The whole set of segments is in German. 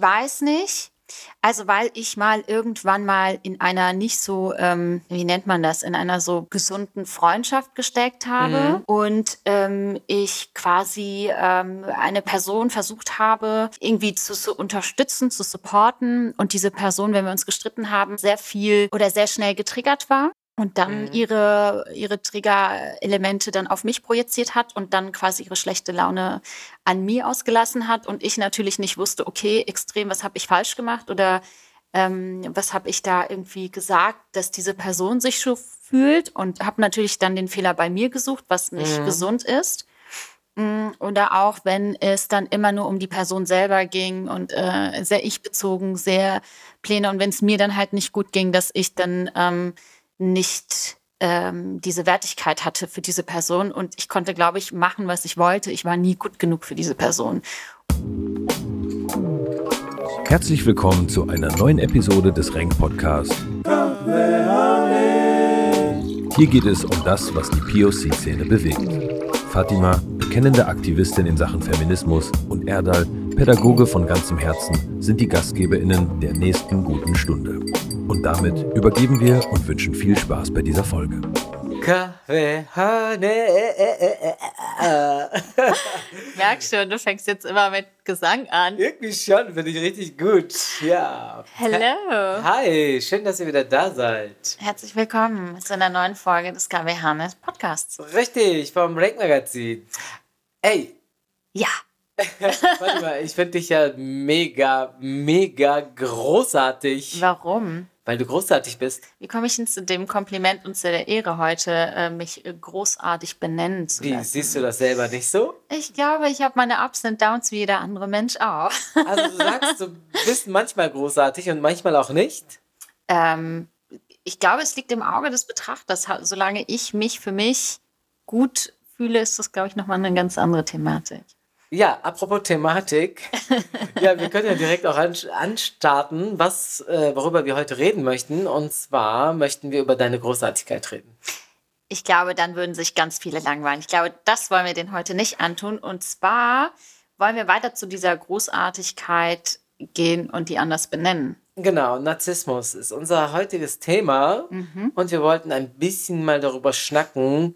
Ich weiß nicht. Also weil ich mal irgendwann mal in einer nicht so, ähm, wie nennt man das, in einer so gesunden Freundschaft gesteckt habe mhm. und ähm, ich quasi ähm, eine Person versucht habe, irgendwie zu, zu unterstützen, zu supporten und diese Person, wenn wir uns gestritten haben, sehr viel oder sehr schnell getriggert war und dann mhm. ihre, ihre Trigger-Elemente dann auf mich projiziert hat und dann quasi ihre schlechte Laune an mir ausgelassen hat und ich natürlich nicht wusste, okay, extrem, was habe ich falsch gemacht oder ähm, was habe ich da irgendwie gesagt, dass diese Person sich so fühlt und habe natürlich dann den Fehler bei mir gesucht, was nicht mhm. gesund ist. Mm, oder auch wenn es dann immer nur um die Person selber ging und äh, sehr ich-bezogen, sehr Pläne und wenn es mir dann halt nicht gut ging, dass ich dann ähm, nicht ähm, diese Wertigkeit hatte für diese Person und ich konnte, glaube ich, machen, was ich wollte. Ich war nie gut genug für diese Person. Herzlich willkommen zu einer neuen Episode des Renk Podcast. Hier geht es um das, was die POC-Szene bewegt. Fatima, bekennende Aktivistin in Sachen Feminismus, und Erdal, Pädagoge von ganzem Herzen, sind die GastgeberInnen der nächsten guten Stunde. Und damit übergeben wir und wünschen viel Spaß bei dieser Folge. Kaffee. Merkst schon, du fängst jetzt immer mit Gesang an. Irgendwie schon, finde ich richtig gut. Ja. Hallo. Hi, schön, dass ihr wieder da seid. Herzlich willkommen zu einer neuen Folge des KW Hannes Podcasts. Richtig, vom Rank Magazin. Ey. Ja. Warte mal, ich finde dich ja mega, mega großartig. Warum? Weil du großartig bist. Wie komme ich denn zu dem Kompliment und zu der Ehre heute, äh, mich großartig benennen zu Wie, lassen? siehst du das selber nicht so? Ich glaube, ich habe meine Ups und Downs wie jeder andere Mensch auch. Also du sagst, du bist manchmal großartig und manchmal auch nicht? Ähm, ich glaube, es liegt im Auge des Betrachters. Solange ich mich für mich gut fühle, ist das, glaube ich, nochmal eine ganz andere Thematik. Ja, apropos Thematik. ja, wir können ja direkt auch anstarten, was, äh, worüber wir heute reden möchten. Und zwar möchten wir über deine Großartigkeit reden. Ich glaube, dann würden sich ganz viele langweilen. Ich glaube, das wollen wir denen heute nicht antun. Und zwar wollen wir weiter zu dieser Großartigkeit gehen und die anders benennen. Genau, Narzissmus ist unser heutiges Thema. Mhm. Und wir wollten ein bisschen mal darüber schnacken,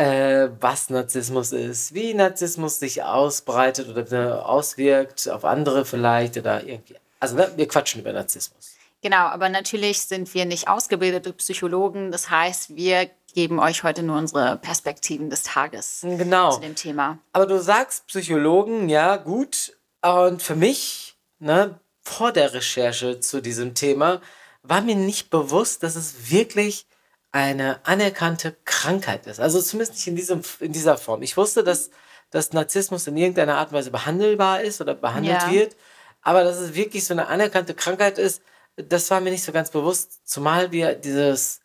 äh, was Narzissmus ist, wie Narzissmus sich ausbreitet oder auswirkt auf andere vielleicht oder irgendwie. Also ne, wir quatschen über Narzissmus. Genau, aber natürlich sind wir nicht ausgebildete Psychologen. Das heißt, wir geben euch heute nur unsere Perspektiven des Tages genau. zu dem Thema. Aber du sagst Psychologen, ja, gut. Und für mich, ne, vor der Recherche zu diesem Thema, war mir nicht bewusst, dass es wirklich eine anerkannte Krankheit ist. Also zumindest nicht in, diesem, in dieser Form. Ich wusste, dass, dass Narzissmus in irgendeiner Art und Weise behandelbar ist oder behandelt ja. wird, aber dass es wirklich so eine anerkannte Krankheit ist, das war mir nicht so ganz bewusst, zumal wir dieses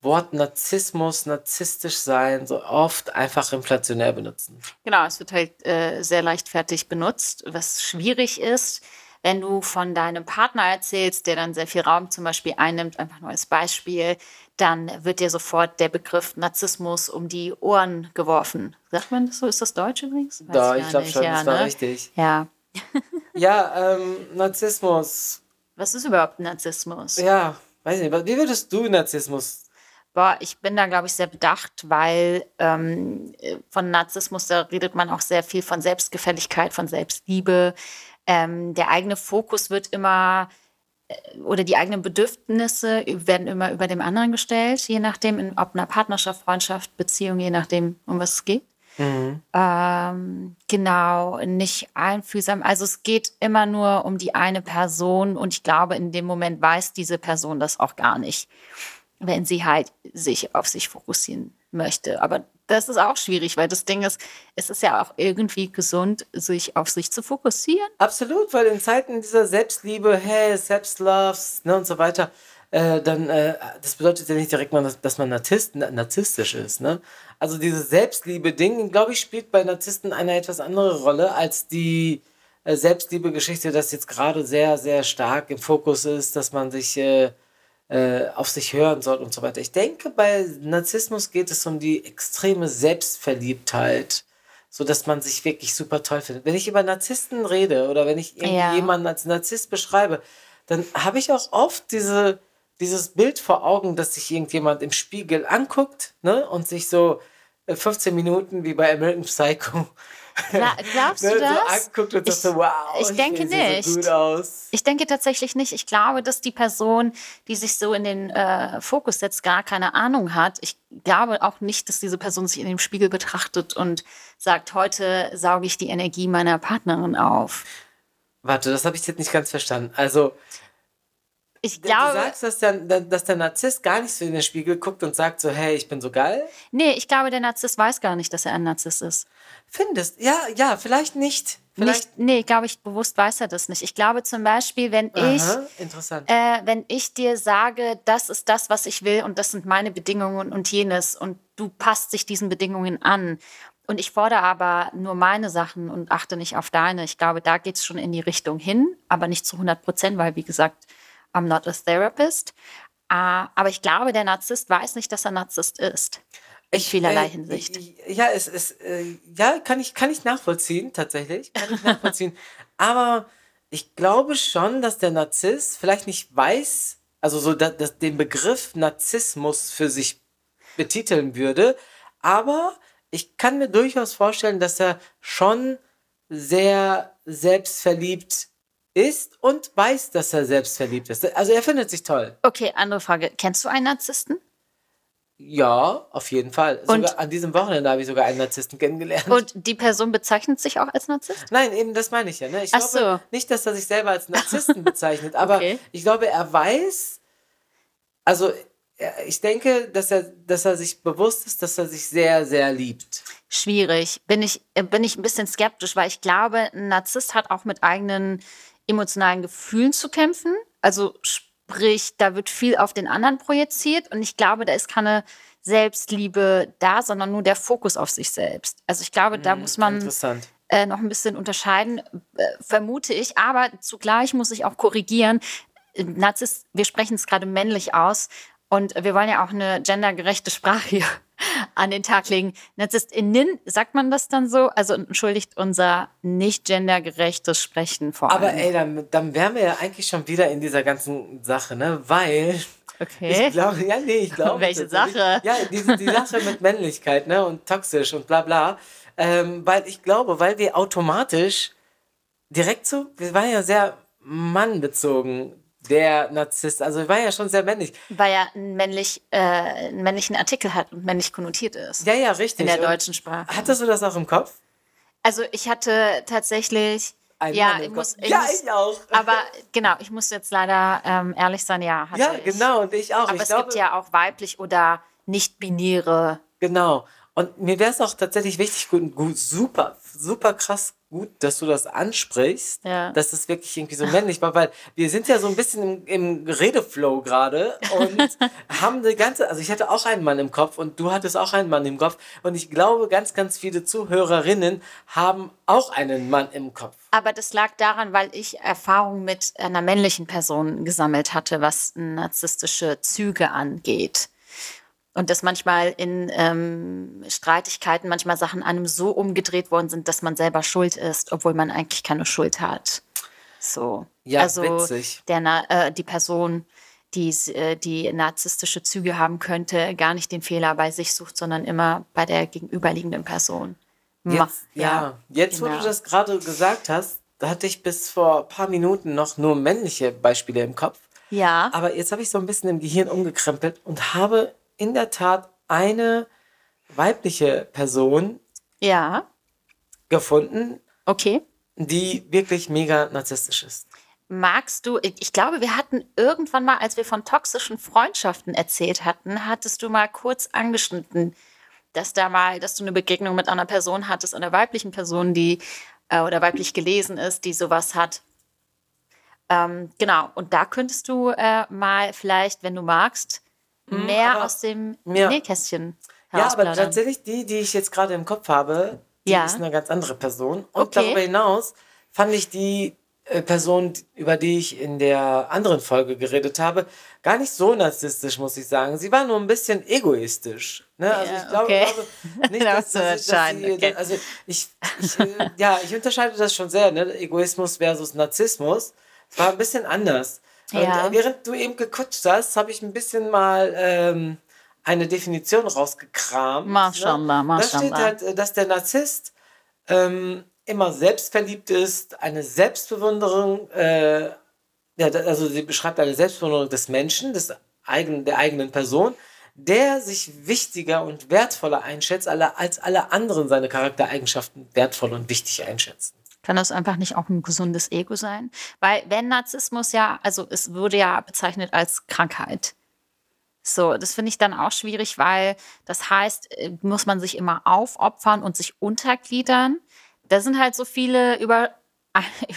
Wort Narzissmus, narzisstisch sein, so oft einfach inflationär benutzen. Genau, es wird halt äh, sehr leichtfertig benutzt, was schwierig ist wenn du von deinem Partner erzählst, der dann sehr viel Raum zum Beispiel einnimmt, einfach nur als Beispiel, dann wird dir sofort der Begriff Narzissmus um die Ohren geworfen. Sagt man das so? Ist das Deutsch übrigens? Weiß da, ich glaube schon, ja, das war ne? richtig. Ja. ja, ähm, Narzissmus. Was ist überhaupt Narzissmus? Ja, weiß nicht. Wie würdest du Narzissmus Boah, ich bin da, glaube ich, sehr bedacht, weil ähm, von Narzissmus, da redet man auch sehr viel von Selbstgefälligkeit, von Selbstliebe. Ähm, der eigene Fokus wird immer äh, oder die eigenen Bedürfnisse werden immer über dem anderen gestellt, je nachdem, in, ob einer Partnerschaft, Freundschaft, Beziehung, je nachdem, um was es geht. Mhm. Ähm, genau, nicht einfühlsam. Also es geht immer nur um die eine Person und ich glaube, in dem Moment weiß diese Person das auch gar nicht, wenn sie halt sich auf sich fokussieren möchte. Aber das ist auch schwierig, weil das Ding ist, es ist ja auch irgendwie gesund, sich auf sich zu fokussieren. Absolut, weil in Zeiten dieser Selbstliebe, hey, Selbstloves ne, und so weiter, äh, dann, äh, das bedeutet ja nicht direkt mal, dass, dass man Narzisst, narzisstisch ist. Ne? Also dieses Selbstliebe-Ding, glaube ich, spielt bei Narzissten eine etwas andere Rolle als die äh, Selbstliebe-Geschichte, das jetzt gerade sehr, sehr stark im Fokus ist, dass man sich äh, äh, auf sich hören soll und so weiter. Ich denke, bei Narzissmus geht es um die extreme Selbstverliebtheit. so dass man sich wirklich super toll findet. Wenn ich über Narzissten rede oder wenn ich Ja. jemanden als Narzisst beschreibe, dann habe ich auch oft diese, dieses Bild vor Augen, dass sich irgendjemand im Spiegel anguckt ne, und sich so äh, 15 Minuten wie bei American Psycho Gla- glaubst du ne, das? so anguckt und Ich- so, wow, ich denke sehe so nicht. gut aus. Ich denke tatsächlich nicht. Ich glaube, dass die Person, die sich so in den äh, Fokus setzt, gar keine Ahnung hat. Ich glaube auch nicht, dass diese Person sich in dem Spiegel betrachtet und sagt, heute sauge ich die Energie meiner Partnerin auf. Warte, das habe ich jetzt nicht ganz verstanden. Also, Ich du glaube, sagst, dass der, dass der Narzisst gar nicht so in den Spiegel guckt und sagt so, hey, ich bin so geil? nee, ich glaube, der Narzisst weiß gar nicht, dass er ein Narzisst ist. Findest? Ja, ja, vielleicht nicht. Vielleicht. Nicht, nee, glaube ich, bewusst weiß er das nicht. Ich glaube zum Beispiel, wenn ich Aha, äh, wenn ich dir sage, das ist das, was ich will und das sind meine Bedingungen und jenes und du passt dich diesen Bedingungen an und ich fordere aber nur meine Sachen und achte nicht auf deine, ich glaube, da geht es schon in die Richtung hin, aber nicht zu 100 Prozent, weil wie gesagt, I'm not a therapist. Äh, aber ich glaube, der Narzisst weiß nicht, dass er Narzisst ist. In vielerlei äh, Hinsicht. Ja, es ist, äh, ja, kann ich, kann ich nachvollziehen, tatsächlich. Kann ich nachvollziehen. Aber ich glaube schon, dass der Narzisst vielleicht nicht weiß, also so da, dass den Begriff Narzissmus für sich betiteln würde. Aber ich kann mir durchaus vorstellen, dass er schon sehr selbstverliebt ist und weiß, dass er selbstverliebt ist. Also er findet sich toll. Okay, andere Frage. Kennst du einen Narzissten? Ja, auf jeden Fall. Und- Sogar an diesem Wochenende habe ich sogar einen Narzissten kennengelernt. Und die Person bezeichnet sich auch als Narzisst? Nein, eben das meine ich ja. Ne? Ich Ach glaube so. nicht, dass er sich selber als Narzissten bezeichnet, aber Okay. ich glaube, er weiß, also ich denke, dass er, dass er sich bewusst ist, dass er sich sehr, sehr liebt. Schwierig. Bin ich, äh, bin ich ein bisschen skeptisch, weil ich glaube, ein Narzisst hat auch mit eigenen emotionalen Gefühlen zu kämpfen. Also sprich, da wird viel auf den anderen projiziert und ich glaube, da ist keine Selbstliebe da, sondern nur der Fokus auf sich selbst. Also ich glaube, da muss man äh, noch ein bisschen unterscheiden, äh, vermute ich. Aber zugleich muss ich auch korrigieren. Narzisst, wir sprechen es gerade männlich aus und wir wollen ja auch eine gendergerechte Sprache hier an den Tag legen. NarzisstInnen, sagt man das dann so? Also entschuldigt unser nicht gendergerechtes Sprechen vor allem. Aber ey, dann, dann wären wir ja eigentlich schon wieder in dieser ganzen Sache, ne? Weil okay. ich glaube, ja, nee, ich glaube. Welche Sache? Ja, die, die Sache mit Männlichkeit, ne? Und toxisch und bla bla. Ähm, weil ich glaube, weil wir automatisch direkt so, wir waren ja sehr mannbezogen, der Narzisst. Also waren ja schon sehr männlich. Weil er einen, männlich, äh, einen männlichen Artikel hat und männlich konnotiert ist. Ja, ja, richtig. in der Und deutschen Sprache. Hattest du das auch im Kopf? Also ich hatte tatsächlich. Ein ja, ich muss, ich ja, muss, ich auch. Aber genau, ich muss jetzt leider ähm, ehrlich sein, ja. Hatte ja, ich. genau, und ich auch. Aber ich es glaube, gibt ja auch weiblich oder nicht-binäre. Genau. Und mir wäre es auch tatsächlich wichtig, gut, gut, super, super krass gut, dass du das ansprichst, Ja. dass es wirklich irgendwie so männlich war, weil wir sind ja so ein bisschen im, im Redeflow gerade und haben eine ganze, also ich hatte auch einen Mann im Kopf und du hattest auch einen Mann im Kopf und ich glaube, ganz, ganz viele Zuhörerinnen haben auch einen Mann im Kopf. Aber das lag daran, weil ich Erfahrung mit einer männlichen Person gesammelt hatte, was narzisstische Züge angeht. Und dass manchmal in ähm, Streitigkeiten manchmal Sachen einem so umgedreht worden sind, dass man selber schuld ist, obwohl man eigentlich keine Schuld hat. So. Ja, also witzig. Der, äh, die Person, die, äh, die narzisstische Züge haben könnte, gar nicht den Fehler bei sich sucht, sondern immer bei der gegenüberliegenden Person. Jetzt, ja, jetzt, wo genau. du das gerade gesagt hast, da hatte ich bis vor ein paar Minuten noch nur männliche Beispiele im Kopf. Ja. Aber jetzt habe ich so ein bisschen im Gehirn umgekrempelt und habe in der Tat eine weibliche Person Ja. gefunden, Okay. die wirklich mega narzisstisch ist. Magst du, ich glaube, wir hatten irgendwann mal, als wir von toxischen Freundschaften erzählt hatten, hattest du mal kurz angeschnitten, dass da mal, dass du eine Begegnung mit einer Person hattest, einer weiblichen Person, die äh, oder weiblich gelesen ist, die sowas hat. Ähm, genau, und da könntest du äh, mal vielleicht, wenn du magst, mehr aber- aus dem Ja. Nähkästchen Ja, aber tatsächlich die, die ich jetzt gerade im Kopf habe, die Ja. ist eine ganz andere Person. Und Okay. darüber hinaus fand ich die äh, Person, über die ich in der anderen Folge geredet habe, gar nicht so narzisstisch, muss ich sagen. Sie war nur ein bisschen egoistisch. Ne? Also Ja, ich glaube, okay. glaube nicht, dass, Das dass, dass sie, okay. also ich, ich äh, ja, ich unterscheide das schon sehr, ne? Egoismus versus Narzissmus. Es war ein bisschen anders. Ja. Und, äh, während du eben gequatscht hast, habe ich ein bisschen mal ähm, eine Definition rausgekramt. Mashallah, ne? Da steht halt, äh, dass der Narzisst ähm, immer selbstverliebt ist, eine Selbstbewunderung, äh, ja, also sie beschreibt eine Selbstbewunderung des Menschen, des eigenen, der eigenen Person, der sich wichtiger und wertvoller einschätzt, als alle anderen seine Charaktereigenschaften wertvoll und wichtig einschätzen. Kann das einfach nicht auch ein gesundes Ego sein? Weil wenn Narzissmus ja, also es wurde ja bezeichnet als Krankheit. So, das finde ich dann auch schwierig, weil das heißt, äh, muss man sich immer aufopfern und sich untergliedern. Da sind halt so viele über,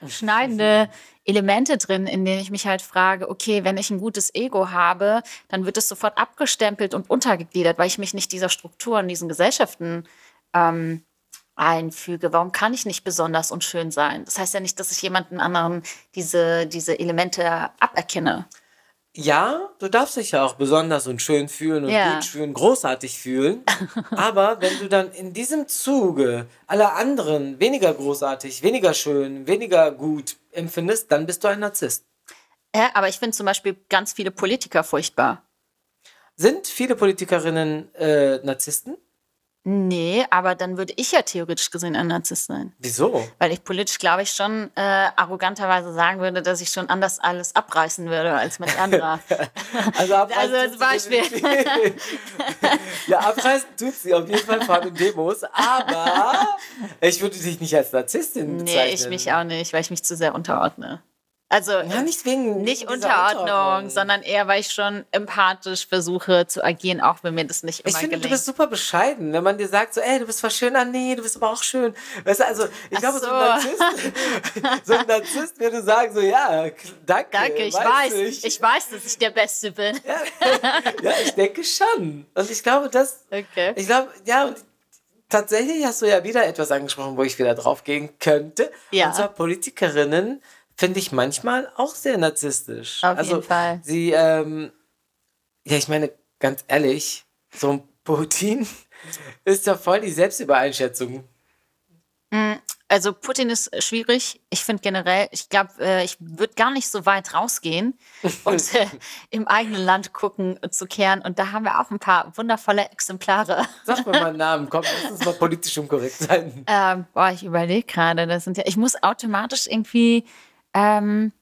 überschneidende Elemente drin, in denen ich mich halt frage, okay, wenn ich ein gutes Ego habe, dann wird es sofort abgestempelt und untergegliedert, weil ich mich nicht dieser Struktur in diesen Gesellschaften ähm, einfüge. Warum kann ich nicht besonders und schön sein? Das heißt ja nicht, dass ich jemanden anderen diese, diese Elemente aberkenne. Ja, du darfst dich ja auch besonders und schön fühlen und Ja. gut fühlen, großartig fühlen. Aber wenn du dann in diesem Zuge alle anderen weniger großartig, weniger schön, weniger gut empfindest, dann bist du ein Narzisst. Ja, aber ich finde zum Beispiel ganz viele Politiker furchtbar. Sind viele Politikerinnen äh, Narzissten? Nee, aber dann würde ich ja theoretisch gesehen ein Narzisst sein. Wieso? Weil ich politisch, glaube ich, schon äh, arroganterweise sagen würde, dass ich schon anders alles abreißen würde als mit anderer. Also, abreißen Also als Beispiel. ja, abreißen tut sie auf jeden Fall vor den Demos, aber ich würde dich nicht als Narzisstin bezeichnen. nee, ich mich auch nicht, weil ich mich zu sehr unterordne. Also Ja, nicht wegen nicht Unterordnung, sondern eher, weil ich schon empathisch versuche zu agieren, auch wenn mir das nicht immer Ich finde, gelingt. du bist super bescheiden, wenn man dir sagt, so, ey, du bist voll schön, ah nee, du bist aber auch schön. Weißt du, also, ich Ach glaube, so. so. ein Narzisst, so ein Narzisst würde sagen, so, ja, danke. Danke, ich weiß, Ich. ich weiß, dass ich der Beste bin. ja, ich denke schon. Und ich glaube, das, Okay. ich glaube, ja, und tatsächlich hast du ja wieder etwas angesprochen, wo ich wieder drauf gehen könnte. Ja. Und zwar Politikerinnen finde ich manchmal auch sehr narzisstisch. Auf also, jeden Fall. Sie, ähm, ja, ich meine, ganz ehrlich, so ein Putin ist ja voll die Selbstübereinschätzung. Also Putin ist schwierig. Ich finde generell, ich glaube, äh, ich würde gar nicht so weit rausgehen und äh, im eigenen Land gucken äh, zu kehren. Und da haben wir auch ein paar wundervolle Exemplare. Sag mal meinen Namen, komm, lass uns mal politisch unkorrekt sein. Ähm, boah, ich überlege gerade, das sind ja, ich muss automatisch irgendwie, ähm,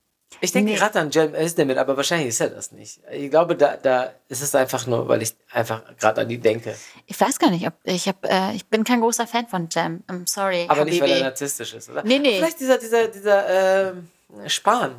Ich denke Nee. gerade an Cem Özdemir, aber wahrscheinlich ist er das nicht. Ich glaube, da, da ist es einfach nur, weil ich einfach gerade an die denke. ich weiß gar nicht, ob ich habe, äh, ich bin kein großer Fan von Jam. I'm sorry. Aber nicht, weil er Habibi. narzisstisch ist, oder? Nee, nee. Vielleicht dieser, dieser, dieser ähm, Spahn.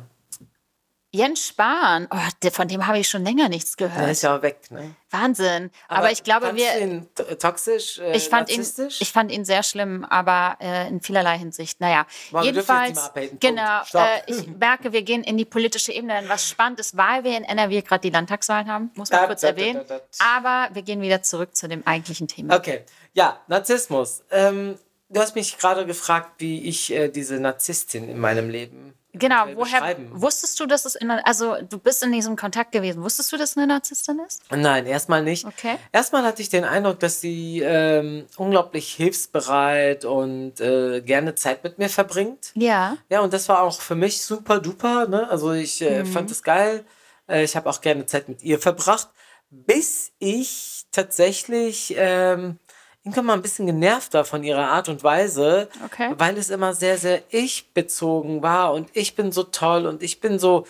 Jens Spahn, oh, der, von dem habe ich schon länger nichts Der gehört. ist ja auch weg, ne? Wahnsinn. Aber, ich glaube, wir, ihn to- toxisch, äh, Ich fand, ihn, narzisstisch? ich fand ihn sehr schlimm, aber äh, in vielerlei Hinsicht. Naja, Boah, jedenfalls, genau, äh, ich merke, wir gehen in die politische Ebene. Denn was spannend ist, weil wir in NRW gerade die Landtagswahlen haben, muss man Da, kurz da, erwähnen. da, da. Aber wir gehen wieder zurück zu dem eigentlichen Thema. Okay, ja, Narzissmus. Ähm, du hast mich gerade gefragt, wie ich äh, diese Narzisstin in meinem Leben Genau, eventuell woher wusstest du, dass es in, also du bist in diesem Kontakt gewesen. Wusstest du, dass es eine Narzisstin ist? Nein, erstmal nicht. Okay. Erstmal hatte ich den Eindruck, dass sie ähm, unglaublich hilfsbereit und äh, gerne Zeit mit mir verbringt. Ja. Ja, und das war auch für mich super duper. Ne? Also ich äh, Mhm. fand es geil. Äh, ich habe auch gerne Zeit mit ihr verbracht, bis ich tatsächlich ähm, irgendwann mal ein bisschen genervt war von ihrer Art und Weise, Okay. weil es immer sehr, sehr ich-bezogen war und ich bin so toll und ich bin so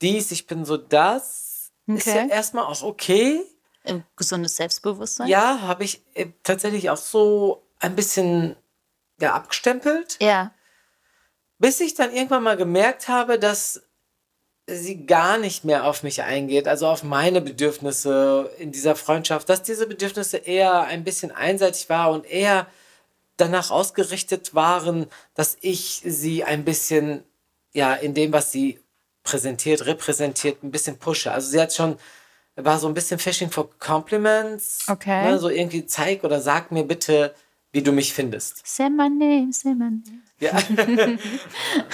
dies, ich bin so das. Ist ja Okay. erstmal auch okay. Ein gesundes Selbstbewusstsein? Ja, habe ich äh, tatsächlich auch so ein bisschen ja, abgestempelt, Ja. bis ich dann irgendwann mal gemerkt habe, dass sie gar nicht mehr auf mich eingeht, also auf meine Bedürfnisse in dieser Freundschaft, dass diese Bedürfnisse eher ein bisschen einseitig war und eher danach ausgerichtet waren, dass ich sie ein bisschen, ja, in dem, was sie präsentiert, repräsentiert, ein bisschen pushe. Also sie hat schon, war so ein bisschen Fishing for Compliments. Okay. Ne, so irgendwie zeig oder sag mir bitte, wie du mich findest. Say my name, say my name. Ja,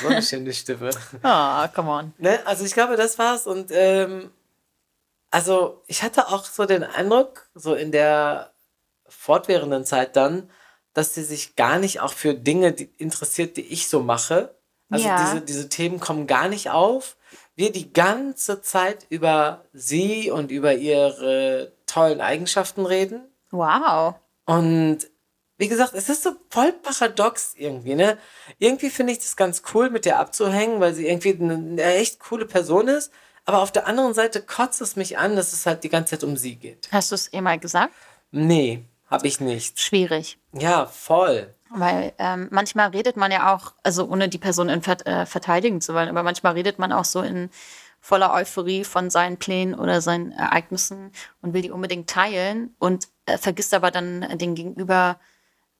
so eine schöne Stimme. Oh, come on. Ne? Also ich glaube, das war's. Und ähm, also ich hatte auch so den Eindruck, so in der fortwährenden Zeit dann, dass sie sich gar nicht auch für Dinge die, interessiert, die ich so mache. Also Ja. diese, diese Themen kommen gar nicht auf. Wir die ganze Zeit über sie und über ihre tollen Eigenschaften reden. Wow. Und wie gesagt, es ist so voll paradox irgendwie, ne? Irgendwie finde ich das ganz cool, mit der abzuhängen, weil sie irgendwie eine, echt coole Person ist. Aber auf der anderen Seite kotzt es mich an, dass es halt die ganze Zeit um sie geht. Hast du es eh mal gesagt? Nee, habe ich nicht. Schwierig. Ja, voll. Weil ähm, manchmal redet man ja auch, also ohne die Person in, äh, verteidigen zu wollen, aber manchmal redet man auch so in voller Euphorie von seinen Plänen oder seinen Ereignissen und will die unbedingt teilen und äh, vergisst aber dann den Gegenüber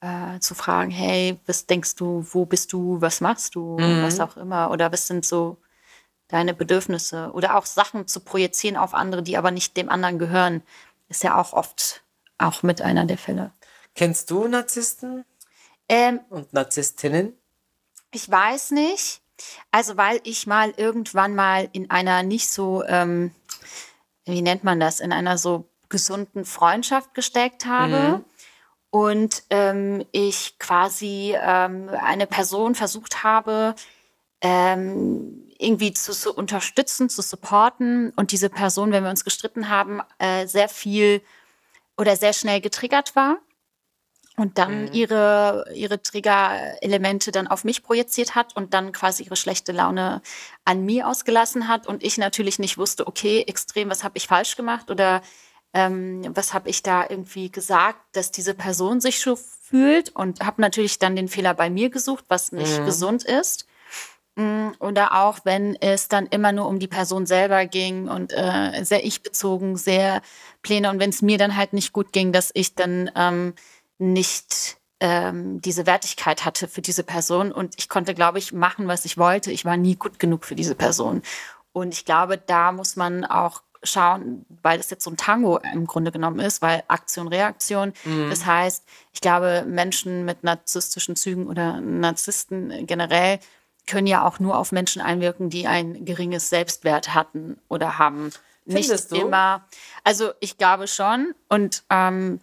äh, zu fragen, hey, was denkst du, wo bist du, was machst du, was auch immer oder was sind so deine Bedürfnisse oder auch Sachen zu projizieren auf andere, die aber nicht dem anderen gehören, ist ja auch oft auch mit einer der Fälle. Kennst du Narzissten Ähm, und Narzisstinnen? Ich weiß nicht. Also, weil ich mal irgendwann mal in einer nicht so, ähm, wie nennt man das, in einer so gesunden Freundschaft gesteckt habe. Und ähm, ich quasi ähm, eine Person versucht habe, ähm, irgendwie zu, zu unterstützen, zu supporten. Und diese Person, wenn wir uns gestritten haben, äh, sehr viel oder sehr schnell getriggert war und dann ihre, ihre Trigger-Elemente dann auf mich projiziert hat und dann quasi ihre schlechte Laune an mir ausgelassen hat und ich natürlich nicht wusste, okay, extrem, was habe ich falsch gemacht oder ähm, was habe ich da irgendwie gesagt, dass diese Person sich so fühlt und habe natürlich dann den Fehler bei mir gesucht, was nicht gesund ist. Mm, Oder auch, wenn es dann immer nur um die Person selber ging und äh, sehr ich-bezogen, sehr Pläne. Und wenn es mir dann halt nicht gut ging, dass ich dann ähm, nicht ähm, diese Wertigkeit hatte für diese Person. Und ich konnte, glaube ich, machen, was ich wollte. Ich war nie gut genug für diese Person. Und ich glaube, da muss man auch schauen, weil das jetzt so ein Tango im Grunde genommen ist, weil Aktion, Reaktion. Das heißt, ich glaube, Menschen mit narzisstischen Zügen oder Narzissten generell können ja auch nur auf Menschen einwirken, die ein geringes Selbstwert hatten oder haben. Findest Nicht du? immer. Also ich glaube schon. Und ähm,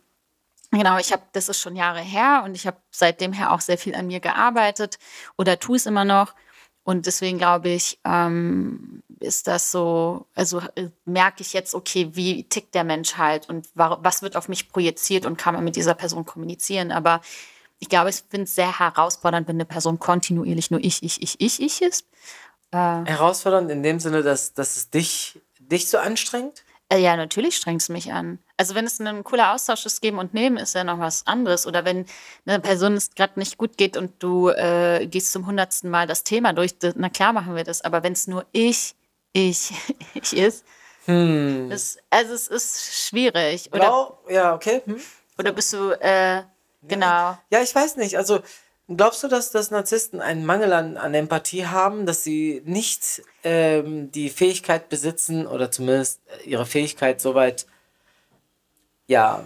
Genau, ich habe, das ist schon Jahre her und ich habe seitdem her auch sehr viel an mir gearbeitet oder tue es immer noch. Und deswegen glaube ich, ähm, ist das so, also äh, merke ich jetzt, okay, wie tickt der Mensch halt und wa was wird auf mich projiziert und kann man mit dieser Person kommunizieren. Aber ich glaube, ich finde es sehr herausfordernd, wenn eine Person kontinuierlich nur ich, ich, ich, ich, ich ist. Herausfordernd in dem Sinne, dass, dass es dich, dich so anstrengt? Äh, ja, natürlich strengt es mich an. Also wenn es ein cooler Austausch ist, geben und nehmen, ist ja noch was anderes. Oder wenn eine Person es gerade nicht gut geht und du äh, gehst zum hundertsten Mal das Thema durch, na klar machen wir das. Aber wenn es nur ich, ich, ich ist, ist, also es ist schwierig. Oder, Genau, ja, okay. Hm. oder bist du, äh, genau. Ja, ich weiß nicht. Also, glaubst du, dass, dass Narzissten einen Mangel an, an Empathie haben, dass sie nicht ähm, die Fähigkeit besitzen oder zumindest ihre Fähigkeit soweit, ja,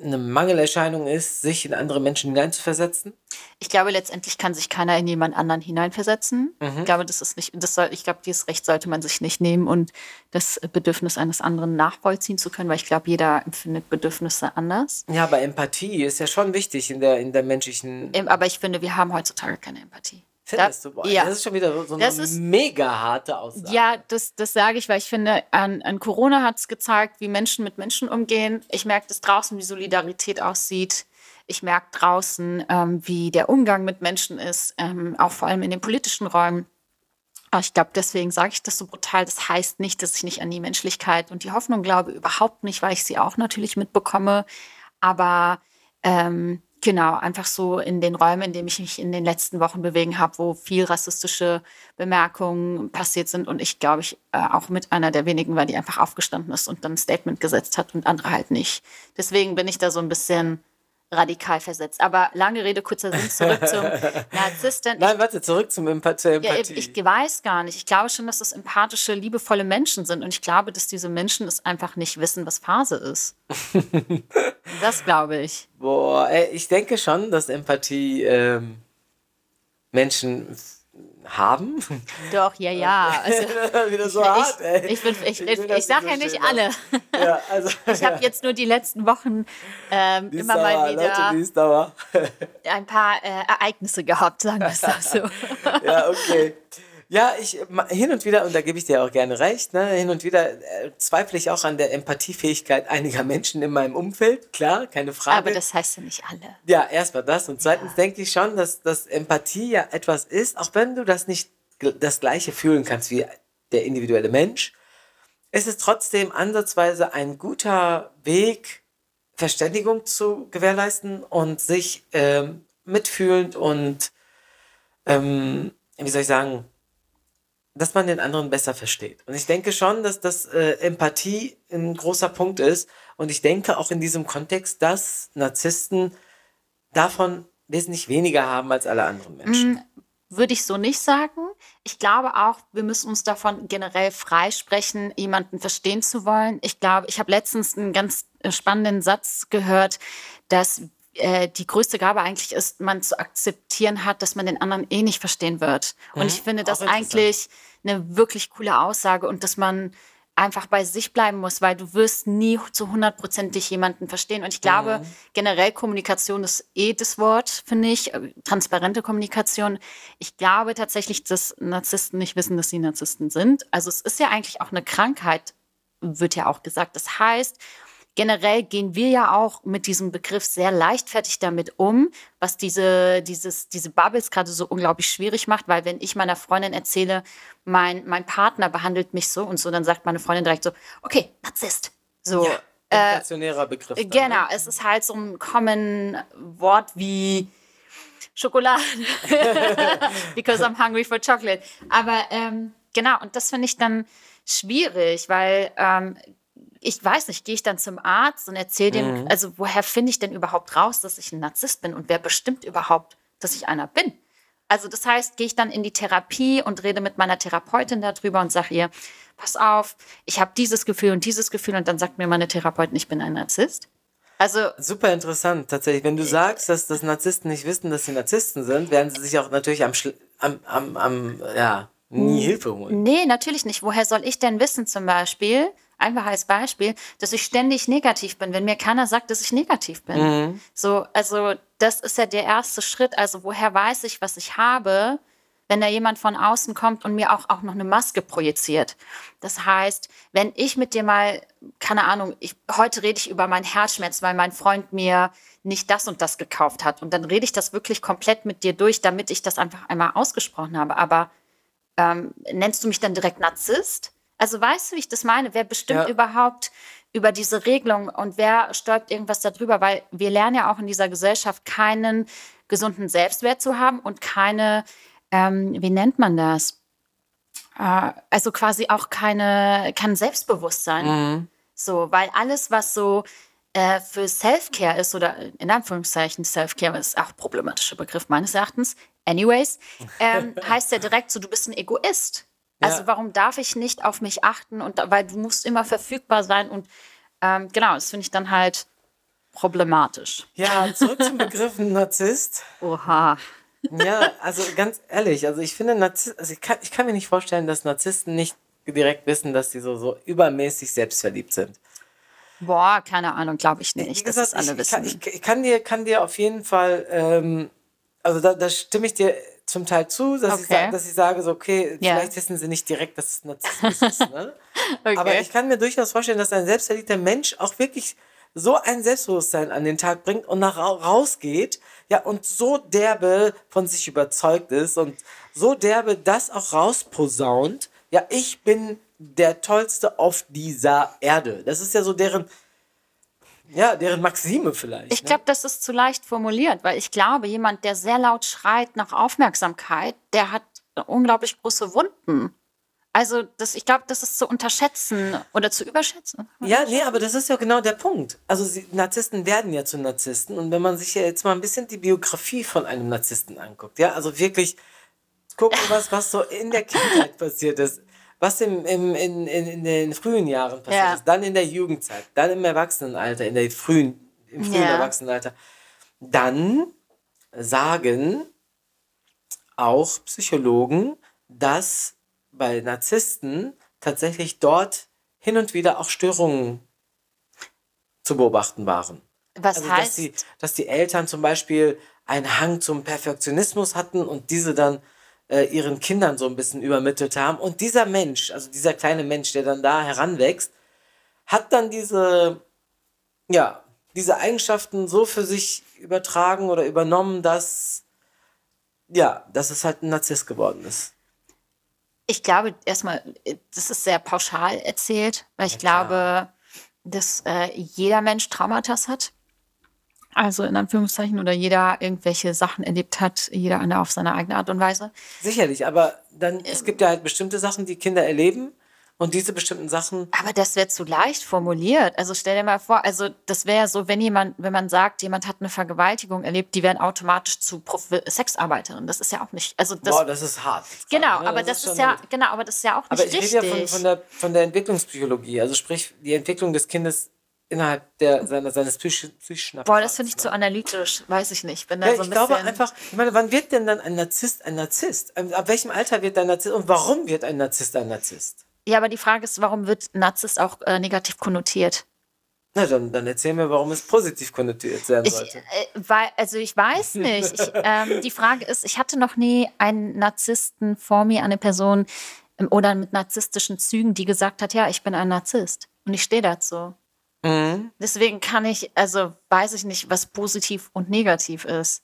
eine Mangelerscheinung ist, sich in andere Menschen hineinzuversetzen? Ich glaube, letztendlich kann sich keiner in jemand anderen hineinversetzen. Ich glaube, das ist nicht, das soll, ich glaube, dieses Recht sollte man sich nicht nehmen und das Bedürfnis eines anderen nachvollziehen zu können, weil ich glaube, jeder empfindet Bedürfnisse anders. Ja, aber Empathie ist ja schon wichtig in der, in der menschlichen. Aber ich finde, wir haben heutzutage keine Empathie. Findest Da- du? Boah, ja. Das ist schon wieder so- eine ist- mega harte Aussage. Ja, das, das sage ich, weil ich finde, an, an Corona hat es gezeigt, wie Menschen mit Menschen umgehen. Ich merke das draußen, wie Solidarität aussieht. Ich merke draußen, ähm, wie der Umgang mit Menschen ist, ähm, auch vor allem in den politischen Räumen. Aber ich glaube, deswegen sage ich das so brutal. Das heißt nicht, dass ich nicht an die Menschlichkeit und die Hoffnung glaube, überhaupt nicht, weil ich sie auch natürlich mitbekomme. Aber ähm, genau, einfach so in den Räumen, in denen ich mich in den letzten Wochen bewegen habe, wo viel rassistische Bemerkungen passiert sind und ich glaube ich äh, auch mit einer der wenigen war, die einfach aufgestanden ist und dann ein Statement gesetzt hat und andere halt nicht. Deswegen bin ich da so ein bisschen radikal versetzt. Aber lange Rede, kurzer Sinn, zurück zum Narzissten. Nein, warte, zurück zum Empa zur Ja, Empathie. ich weiß gar nicht. Ich glaube schon, dass das empathische, liebevolle Menschen sind. Und ich glaube, dass diese Menschen es einfach nicht wissen, was Phase ist. das glaube ich. Boah, ich denke schon, dass Empathie ähm, Menschen haben. Doch, ja, ja. Also, Wieder so ich, hart, ey. ich, bin, ich, ich, ich, sage ja nicht alle. Ja, also, Ich habe jetzt nur die letzten Wochen ähm, die immer mal wieder Leute, ein paar äh, Ereignisse gehabt, sagen wir es doch so. ja, okay. Ja, ich hin und wieder, und da gebe ich dir auch gerne recht, ne, hin und wieder äh, zweifle ich auch an der Empathiefähigkeit einiger Menschen in meinem Umfeld, klar, keine Frage. Aber das heißt ja nicht alle. Ja, erstmal das. Und zweitens denke ich schon, dass, dass Empathie ja etwas ist, auch wenn du das nicht das Gleiche fühlen kannst wie der individuelle Mensch, ist es trotzdem ansatzweise ein guter Weg, Verständigung zu gewährleisten und sich ähm, mitfühlend und, ähm, wie soll ich sagen, dass man den anderen besser versteht. Und ich denke schon, dass das äh, Empathie ein großer Punkt ist. Und ich denke auch in diesem Kontext, dass Narzissten davon wesentlich weniger haben als alle anderen Menschen. Würde ich so nicht sagen. Ich glaube auch, wir müssen uns davon generell freisprechen, jemanden verstehen zu wollen. Ich glaube, ich habe letztens einen ganz äh, spannenden Satz gehört, dass äh, die größte Gabe eigentlich ist, man zu akzeptieren hat, dass man den anderen eh nicht verstehen wird. Und ich finde das Mhm. Auch interessant. eigentlich eine wirklich coole Aussage und dass man einfach bei sich bleiben muss, weil du wirst nie zu hundertprozentig jemanden verstehen. Und ich glaube, Mhm. generell Kommunikation ist eh das Wort, finde ich. äh, Transparente Kommunikation. Ich glaube tatsächlich, dass Narzissten nicht wissen, dass sie Narzissten sind. Also es ist ja eigentlich auch eine Krankheit, wird ja auch gesagt. Das heißt, generell gehen wir ja auch mit diesem Begriff sehr leichtfertig damit um, was diese, dieses, diese Bubbles gerade so unglaublich schwierig macht, weil wenn ich meiner Freundin erzähle, mein, mein Partner behandelt mich so und so, dann sagt meine Freundin direkt so, okay, Narzisst. So, Inflationärer Begriff. dann, genau, Ne? es ist halt so ein common Wort wie Schokolade. Because I'm hungry for chocolate. Aber ähm, genau, und das finde ich dann schwierig, weil ähm, ich weiß nicht, gehe ich dann zum Arzt und erzähle dem, also woher finde ich denn überhaupt raus, dass ich ein Narzisst bin und wer bestimmt überhaupt, dass ich einer bin? Also das heißt, gehe ich dann in die Therapie und rede mit meiner Therapeutin darüber und sage ihr, pass auf, ich habe dieses Gefühl und dieses Gefühl und dann sagt mir meine Therapeutin, ich bin ein Narzisst. Also Super interessant, tatsächlich. Wenn du sagst, dass das Narzissten nicht wissen, dass sie Narzissten sind, werden sie sich auch natürlich am, am, am, am ja, nie Hilfe holen. Nee, natürlich nicht. Woher soll ich denn wissen, zum Beispiel, einfach als Beispiel, dass ich ständig negativ bin, wenn mir keiner sagt, dass ich negativ bin? So, also, das ist ja der erste Schritt. Also, woher weiß ich, was ich habe, wenn da jemand von außen kommt und mir auch, auch noch eine Maske projiziert? Das heißt, wenn ich mit dir mal, keine Ahnung, ich, heute rede ich über meinen Herzschmerz, weil mein Freund mir nicht das und das gekauft hat. Und dann rede ich das wirklich komplett mit dir durch, damit ich das einfach einmal ausgesprochen habe. Aber ähm, nennst du mich dann direkt Narzisst? Also weißt du, wie ich das meine? Wer bestimmt Ja. überhaupt über diese Regelung und wer stolpt irgendwas darüber? Weil wir lernen ja auch in dieser Gesellschaft keinen gesunden Selbstwert zu haben und keine, ähm, wie nennt man das? Äh, also quasi auch keine, kein Selbstbewusstsein. So, weil alles, was so äh, für Self-Care ist oder in Anführungszeichen Self-Care ist auch ein problematischer Begriff meines Erachtens. Anyways, ähm, heißt ja direkt so, du bist ein Egoist. Also warum darf ich nicht auf mich achten und weil du musst immer verfügbar sein und ähm, genau, das finde ich dann halt problematisch. Ja, zurück zum Begriff Narzisst. Oha. Ja, also ganz ehrlich, also ich finde Narzissten, also ich kann, ich kann mir nicht vorstellen, dass Narzissten nicht direkt wissen, dass sie so, so übermäßig selbstverliebt sind. Boah, keine Ahnung, glaube ich nicht, Wie dass gesagt, das alle ich, wissen. Ich, kann, ich, ich kann dir, kann dir auf jeden Fall, ähm, also da, da stimme ich dir zum Teil zu, dass, ich, Okay. sa- dass ich sage, so, okay, Ja. vielleicht wissen sie nicht direkt, dass es Narzissmus ist. Ne? Okay. Aber ich kann mir durchaus vorstellen, dass ein selbstverliebter Mensch auch wirklich so ein Selbstbewusstsein an den Tag bringt und nach ra- rausgeht, ja, und so derbe von sich überzeugt ist und so derbe das auch rausposaunt, ja, ich bin der Tollste auf dieser Erde. Das ist ja so deren, ja, deren Maxime vielleicht. Ich ne? glaube, das ist zu leicht formuliert, weil ich glaube, jemand, der sehr laut schreit nach Aufmerksamkeit, der hat unglaublich große Wunden. Also das, ich glaube, das ist zu unterschätzen oder zu überschätzen. Ja, nee, aber das ist ja genau der Punkt. Also sie, Narzissten werden ja zu Narzissten. Und wenn man sich ja jetzt mal ein bisschen die Biografie von einem Narzissten anguckt, ja, also wirklich gucken, was, was so in der Kindheit passiert ist, was im, im, in, in, in den frühen Jahren passiert Ja. ist, dann in der Jugendzeit, dann im Erwachsenenalter, in der frühen, im frühen Ja. Erwachsenenalter, dann sagen auch Psychologen, dass bei Narzissten tatsächlich dort hin und wieder auch Störungen zu beobachten waren. Was Also, dass heißt, die, dass die Eltern zum Beispiel einen Hang zum Perfektionismus hatten und diese dann äh, ihren Kindern so ein bisschen übermittelt haben. Und dieser Mensch, also dieser kleine Mensch, der dann da heranwächst, hat dann diese, ja, diese Eigenschaften so für sich übertragen oder übernommen, dass, ja, dass es halt ein Narzisst geworden ist. ich glaube erstmal, das ist sehr pauschal erzählt, weil ich klar. glaube, dass äh, jeder Mensch Traumata hat. Also in Anführungszeichen oder jeder irgendwelche Sachen erlebt hat, jeder eine auf seine eigene Art und Weise. Sicherlich, aber dann, es gibt ja halt bestimmte Sachen, die Kinder erleben und diese bestimmten Sachen Aber das wäre zu leicht formuliert. Also stell dir mal vor, also das wäre ja so, wenn jemand, wenn man sagt, jemand hat eine Vergewaltigung erlebt, die werden automatisch zu Profi Sexarbeiterinnen. Das ist ja auch nicht. Also das, Boah, das ist hart. genau, Ne? aber das, ist schon ja, hart. genau, aber das ist ja auch nicht Aber ich richtig. rede ja von, von, der, von der Entwicklungspsychologie, also sprich die Entwicklung des Kindes innerhalb der, seiner, seines psychi- psychischen Boah, das finde ich ne? zu analytisch, weiß ich nicht. Bin da Ja, so ein ich glaube einfach, ich meine, wann wird denn dann ein Narzisst ein Narzisst? Ähm, Ab welchem Alter wird ein Narzisst und warum wird ein Narzisst ein Narzisst? Ja, aber die Frage ist, warum wird Narzisst auch äh, negativ konnotiert? Na, dann, dann erzähl mir, warum es positiv konnotiert sein Ich, sollte. äh, weil, also ich weiß nicht. Ich, ähm, die Frage ist, ich hatte noch nie einen Narzissten vor mir, eine Person ähm, oder mit narzisstischen Zügen, die gesagt hat, ja, ich bin ein Narzisst. Und ich stehe dazu. Mhm. Deswegen kann ich, also weiß ich nicht, was positiv und negativ ist.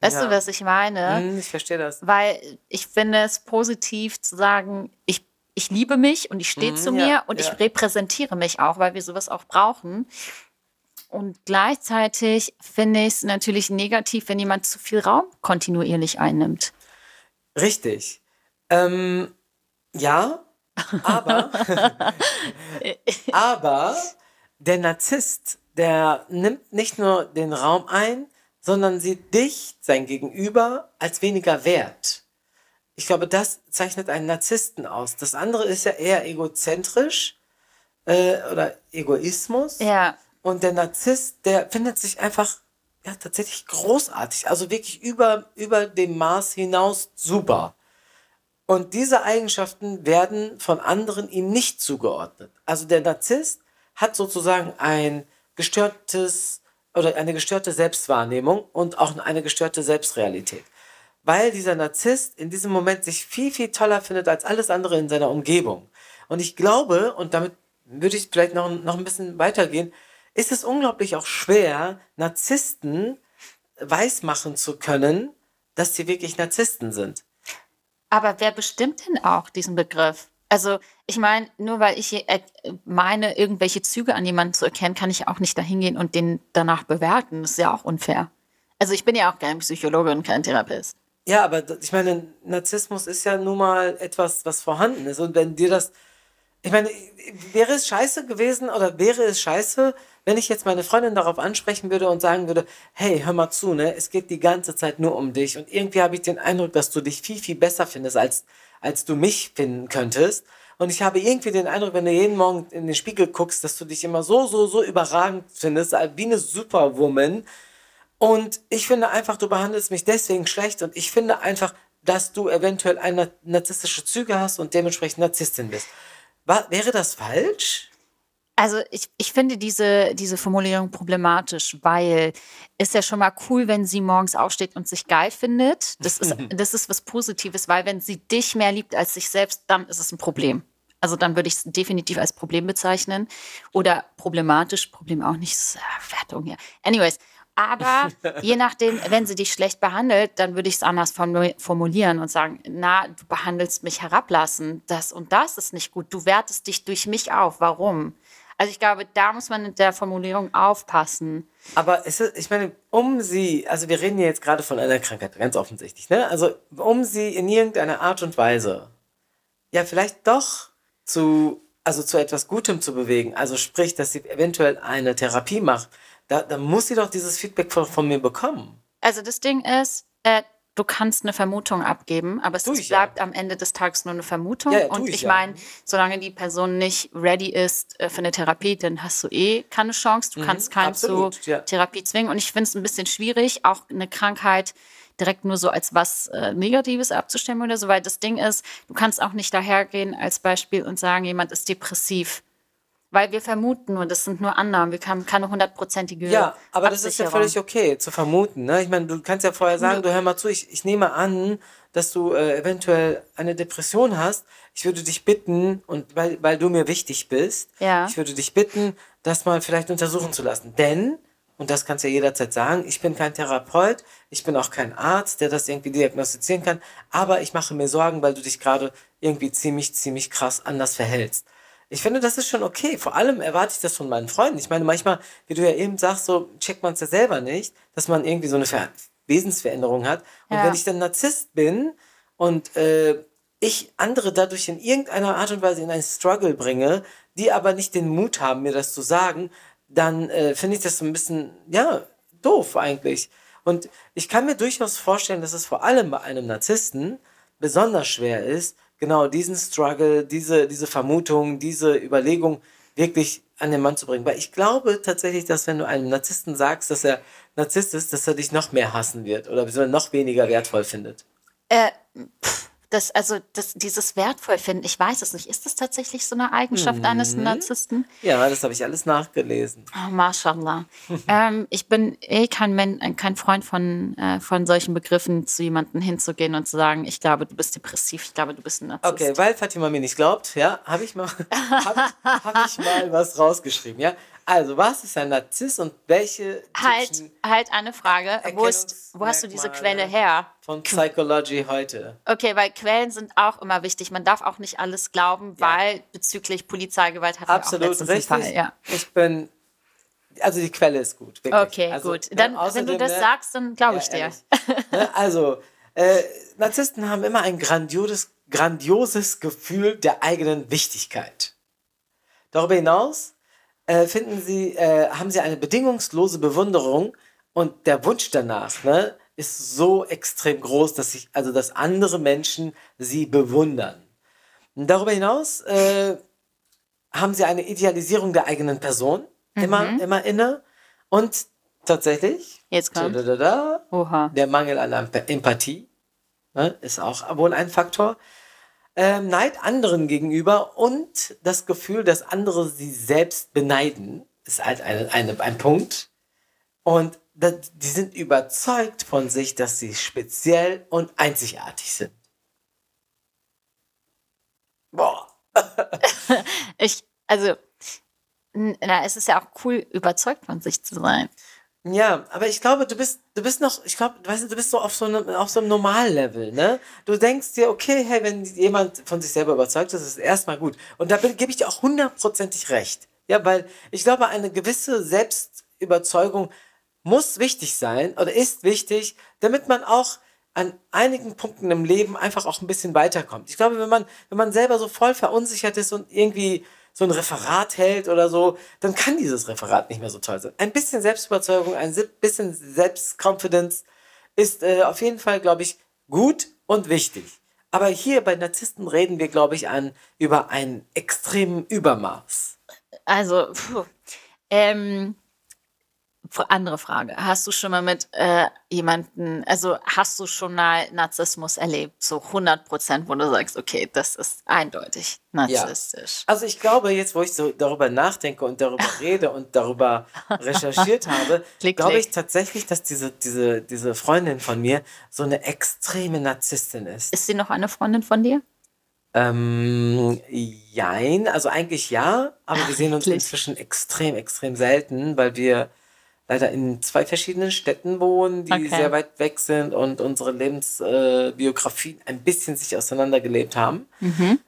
Weißt Ja. du, was ich meine? Hm, ich verstehe das. Weil ich finde es positiv zu sagen, ich, ich liebe mich und ich stehe Mhm, zu ja, mir und ja. ich repräsentiere mich auch, weil wir sowas auch brauchen. Und gleichzeitig finde ich es natürlich negativ, wenn jemand zu viel Raum kontinuierlich einnimmt. Richtig. Ähm, ja, aber, aber der Narzisst, der nimmt nicht nur den Raum ein, sondern sieht dich, sein Gegenüber, als weniger wert. Ich glaube, das zeichnet einen Narzissten aus. Das andere ist ja eher egozentrisch äh, oder Egoismus. Ja, Und der Narzisst, der findet sich einfach ja, tatsächlich großartig. Also wirklich über, über dem Maß hinaus super. Und diese Eigenschaften werden von anderen ihm nicht zugeordnet. Also der Narzisst hat sozusagen ein gestörtes oder eine gestörte Selbstwahrnehmung und auch eine gestörte Selbstrealität. Weil dieser Narzisst in diesem Moment sich viel, viel toller findet als alles andere in seiner Umgebung. Und ich glaube, und damit würde ich vielleicht noch, noch ein bisschen weitergehen, ist es unglaublich auch schwer, Narzissten weismachen zu können, dass sie wirklich Narzissten sind. aber wer bestimmt denn auch diesen Begriff? Also, ich meine, nur weil ich äh, meine, irgendwelche Züge an jemanden zu erkennen, kann ich auch nicht dahin gehen und den danach bewerten. Das ist ja auch unfair. Also, ich bin ja auch kein Psychologe und kein Therapeut. Ja, aber ich meine, Narzissmus ist ja nun mal etwas, was vorhanden ist. Und wenn dir das. Ich meine, wäre es scheiße gewesen oder wäre es scheiße, wenn ich jetzt meine Freundin darauf ansprechen würde und sagen würde, hey, hör mal zu, ne, es geht die ganze Zeit nur um dich und irgendwie habe ich den Eindruck, dass du dich viel, viel besser findest, als, als du mich finden könntest. Und ich habe irgendwie den Eindruck, wenn du jeden Morgen in den Spiegel guckst, dass du dich immer so, so, so überragend findest, wie eine Superwoman. Und ich finde einfach, du behandelst mich deswegen schlecht und ich finde einfach, dass du eventuell eine narzisstische Züge hast und dementsprechend Narzisstin bist. War, wäre das falsch? Also ich, ich finde diese, diese Formulierung problematisch, weil ist ja schon mal cool, wenn sie morgens aufsteht und sich geil findet. Das ist, das ist was Positives, weil wenn sie dich mehr liebt als sich selbst, dann ist es ein Problem. Also dann würde ich es definitiv als Problem bezeichnen. Oder problematisch, Problem auch nicht, das ist, äh, Wertung hier. Anyways, aber je nachdem, wenn sie dich schlecht behandelt, dann würde ich es anders formu- formulieren und sagen, na, du behandelst mich herablassen, das und das ist nicht gut, du wertest dich durch mich auf, warum? Also ich glaube, da muss man mit der Formulierung aufpassen. Aber es ich meine, um sie, also wir reden hier jetzt gerade von einer Krankheit, ganz offensichtlich, ne? Also um sie in irgendeiner Art und Weise, ja vielleicht doch zu, also zu etwas Gutem zu bewegen, also sprich, dass sie eventuell eine Therapie macht, da, da muss sie doch dieses Feedback von, von mir bekommen. Also das Ding ist, äh, du kannst eine Vermutung abgeben, aber es ich ja. bleibt am Ende des Tages nur eine Vermutung. Ja, ja, und ich ich meine, solange die Person nicht ready ist äh, für eine Therapie, dann hast du eh keine Chance. Du kannst keinen Mhm, absolut, zu. Therapie zwingen. Und ich finde es ein bisschen schwierig, auch eine Krankheit direkt nur so als was äh, Negatives abzustimmen oder so, weil das Ding ist, du kannst auch nicht dahergehen als Beispiel und sagen, jemand ist depressiv. Weil wir vermuten nur, das sind nur Annahmen, wir haben keine hundertprozentige Ja, aber das ist ja völlig okay zu vermuten. Ne? Ich meine, du kannst ja vorher sagen, du hör mal zu, ich, ich nehme an, dass du äh, eventuell eine Depression hast. Ich würde dich bitten, und weil, weil du mir wichtig bist, Ja. ich würde dich bitten, das mal vielleicht untersuchen zu lassen. Denn, und das kannst du ja jederzeit sagen, ich bin kein Therapeut, ich bin auch kein Arzt, der das irgendwie diagnostizieren kann, aber ich mache mir Sorgen, weil du dich gerade irgendwie ziemlich, ziemlich krass anders verhältst. Ich finde, das ist schon okay. Vor allem erwarte ich das von meinen Freunden. Ich meine, manchmal, wie du ja eben sagst, so checkt man es ja selber nicht, dass man irgendwie so eine Ver Wesensveränderung hat. Und Ja. wenn ich dann Narzisst bin und äh, ich andere dadurch in irgendeiner Art und Weise in einen Struggle bringe, die aber nicht den Mut haben, mir das zu sagen, dann äh, finde ich das so ein bisschen, ja, doof eigentlich. Und ich kann mir durchaus vorstellen, dass es vor allem bei einem Narzissten besonders schwer ist, genau diesen Struggle, diese, diese Vermutung, diese Überlegung wirklich an den Mann zu bringen. Weil ich glaube tatsächlich, dass wenn du einem Narzissten sagst, dass er Narzisst ist, dass er dich noch mehr hassen wird oder noch weniger wertvoll findet. Äh, pff, das, also das, dieses wertvoll finden, ich weiß es nicht. Ist das tatsächlich so eine Eigenschaft eines Mhm. Narzissten? Ja, das habe ich alles nachgelesen. Oh, Mashallah. ähm, ich bin eh kein, Men äh, kein Freund von, äh, von solchen Begriffen, zu jemandem hinzugehen und zu sagen, ich glaube, du bist depressiv, ich glaube, du bist ein Narzisst. Okay, weil Fatima mir nicht glaubt, ja, habe ich mal, hab, hab ich mal was rausgeschrieben, ja. Also, was ist ein Narzisst und welche Halt, halt eine Frage. Wo, ist, wo hast du diese Quelle her? von Psychology heute? Okay, weil Quellen sind auch immer wichtig. Man darf auch nicht alles glauben, weil bezüglich Polizeigewalt hatten wir auch Absolut letztens richtig. Fall. Ja. Ich bin, also die Quelle ist gut, wirklich. Okay, also, gut. ne, Dann, wenn außerdem, du das ne, sagst, dann glaube ja, ich dir. ne, also, äh, Narzissten haben immer ein grandioses, grandioses Gefühl der eigenen Wichtigkeit. Darüber hinaus äh, finden sie, äh, haben sie eine bedingungslose Bewunderung und der Wunsch danach ne, ist so extrem groß, dass sich, also dass andere Menschen sie bewundern. Und darüber hinaus äh, haben sie eine Idealisierung der eigenen Person immer, immer inne und tatsächlich Jetzt kommt. da, da, da, der Mangel an Emp- Empathie ne, ist auch wohl ein Faktor. Ähm, Neid anderen gegenüber und das Gefühl, dass andere sie selbst beneiden, ist halt eine, eine, ein Punkt. Und die sind überzeugt von sich, dass sie speziell und einzigartig sind. Boah. Ich, also, na, es ist ja auch cool, überzeugt von sich zu sein. Ja, aber ich glaube, du bist, du bist noch, ich glaube, weißt du, du bist so auf so einem, auf so einem Normallevel, ne? Du denkst dir, okay, hey, wenn jemand von sich selber überzeugt ist, ist es erstmal gut. Und da gebe ich dir auch hundertprozentig recht. Ja, weil ich glaube, eine gewisse Selbstüberzeugung muss wichtig sein oder ist wichtig, damit man auch an einigen Punkten im Leben einfach auch ein bisschen weiterkommt. Ich glaube, wenn man, wenn man selber so voll verunsichert ist und irgendwie so ein Referat hält oder so, dann kann dieses Referat nicht mehr so toll sein. Ein bisschen Selbstüberzeugung, ein bisschen Selbstconfidence ist äh, auf jeden Fall, glaube ich, gut und wichtig. Aber hier bei Narzissten reden wir, glaube ich, an über einen extremen Übermaß. Also, puh. Ähm, andere Frage. Hast du schon mal mit äh, jemanden, also hast du schon mal Narzissmus erlebt, so 100 Prozent, wo du sagst, okay, das ist eindeutig narzisstisch. Also ich glaube, jetzt, wo ich so darüber nachdenke und darüber rede und darüber recherchiert habe, Klick, glaube ich tatsächlich, dass diese, diese, diese Freundin von mir so eine extreme Narzisstin ist. Ist sie noch eine Freundin von dir? Ähm, jein, also eigentlich ja, aber wir sehen uns Klick. inzwischen extrem, extrem selten, weil wir leider in zwei verschiedenen Städten wohnen, die Okay. sehr weit weg sind und unsere Lebensbiografien äh, ein bisschen sich auseinandergelebt haben. Mhm.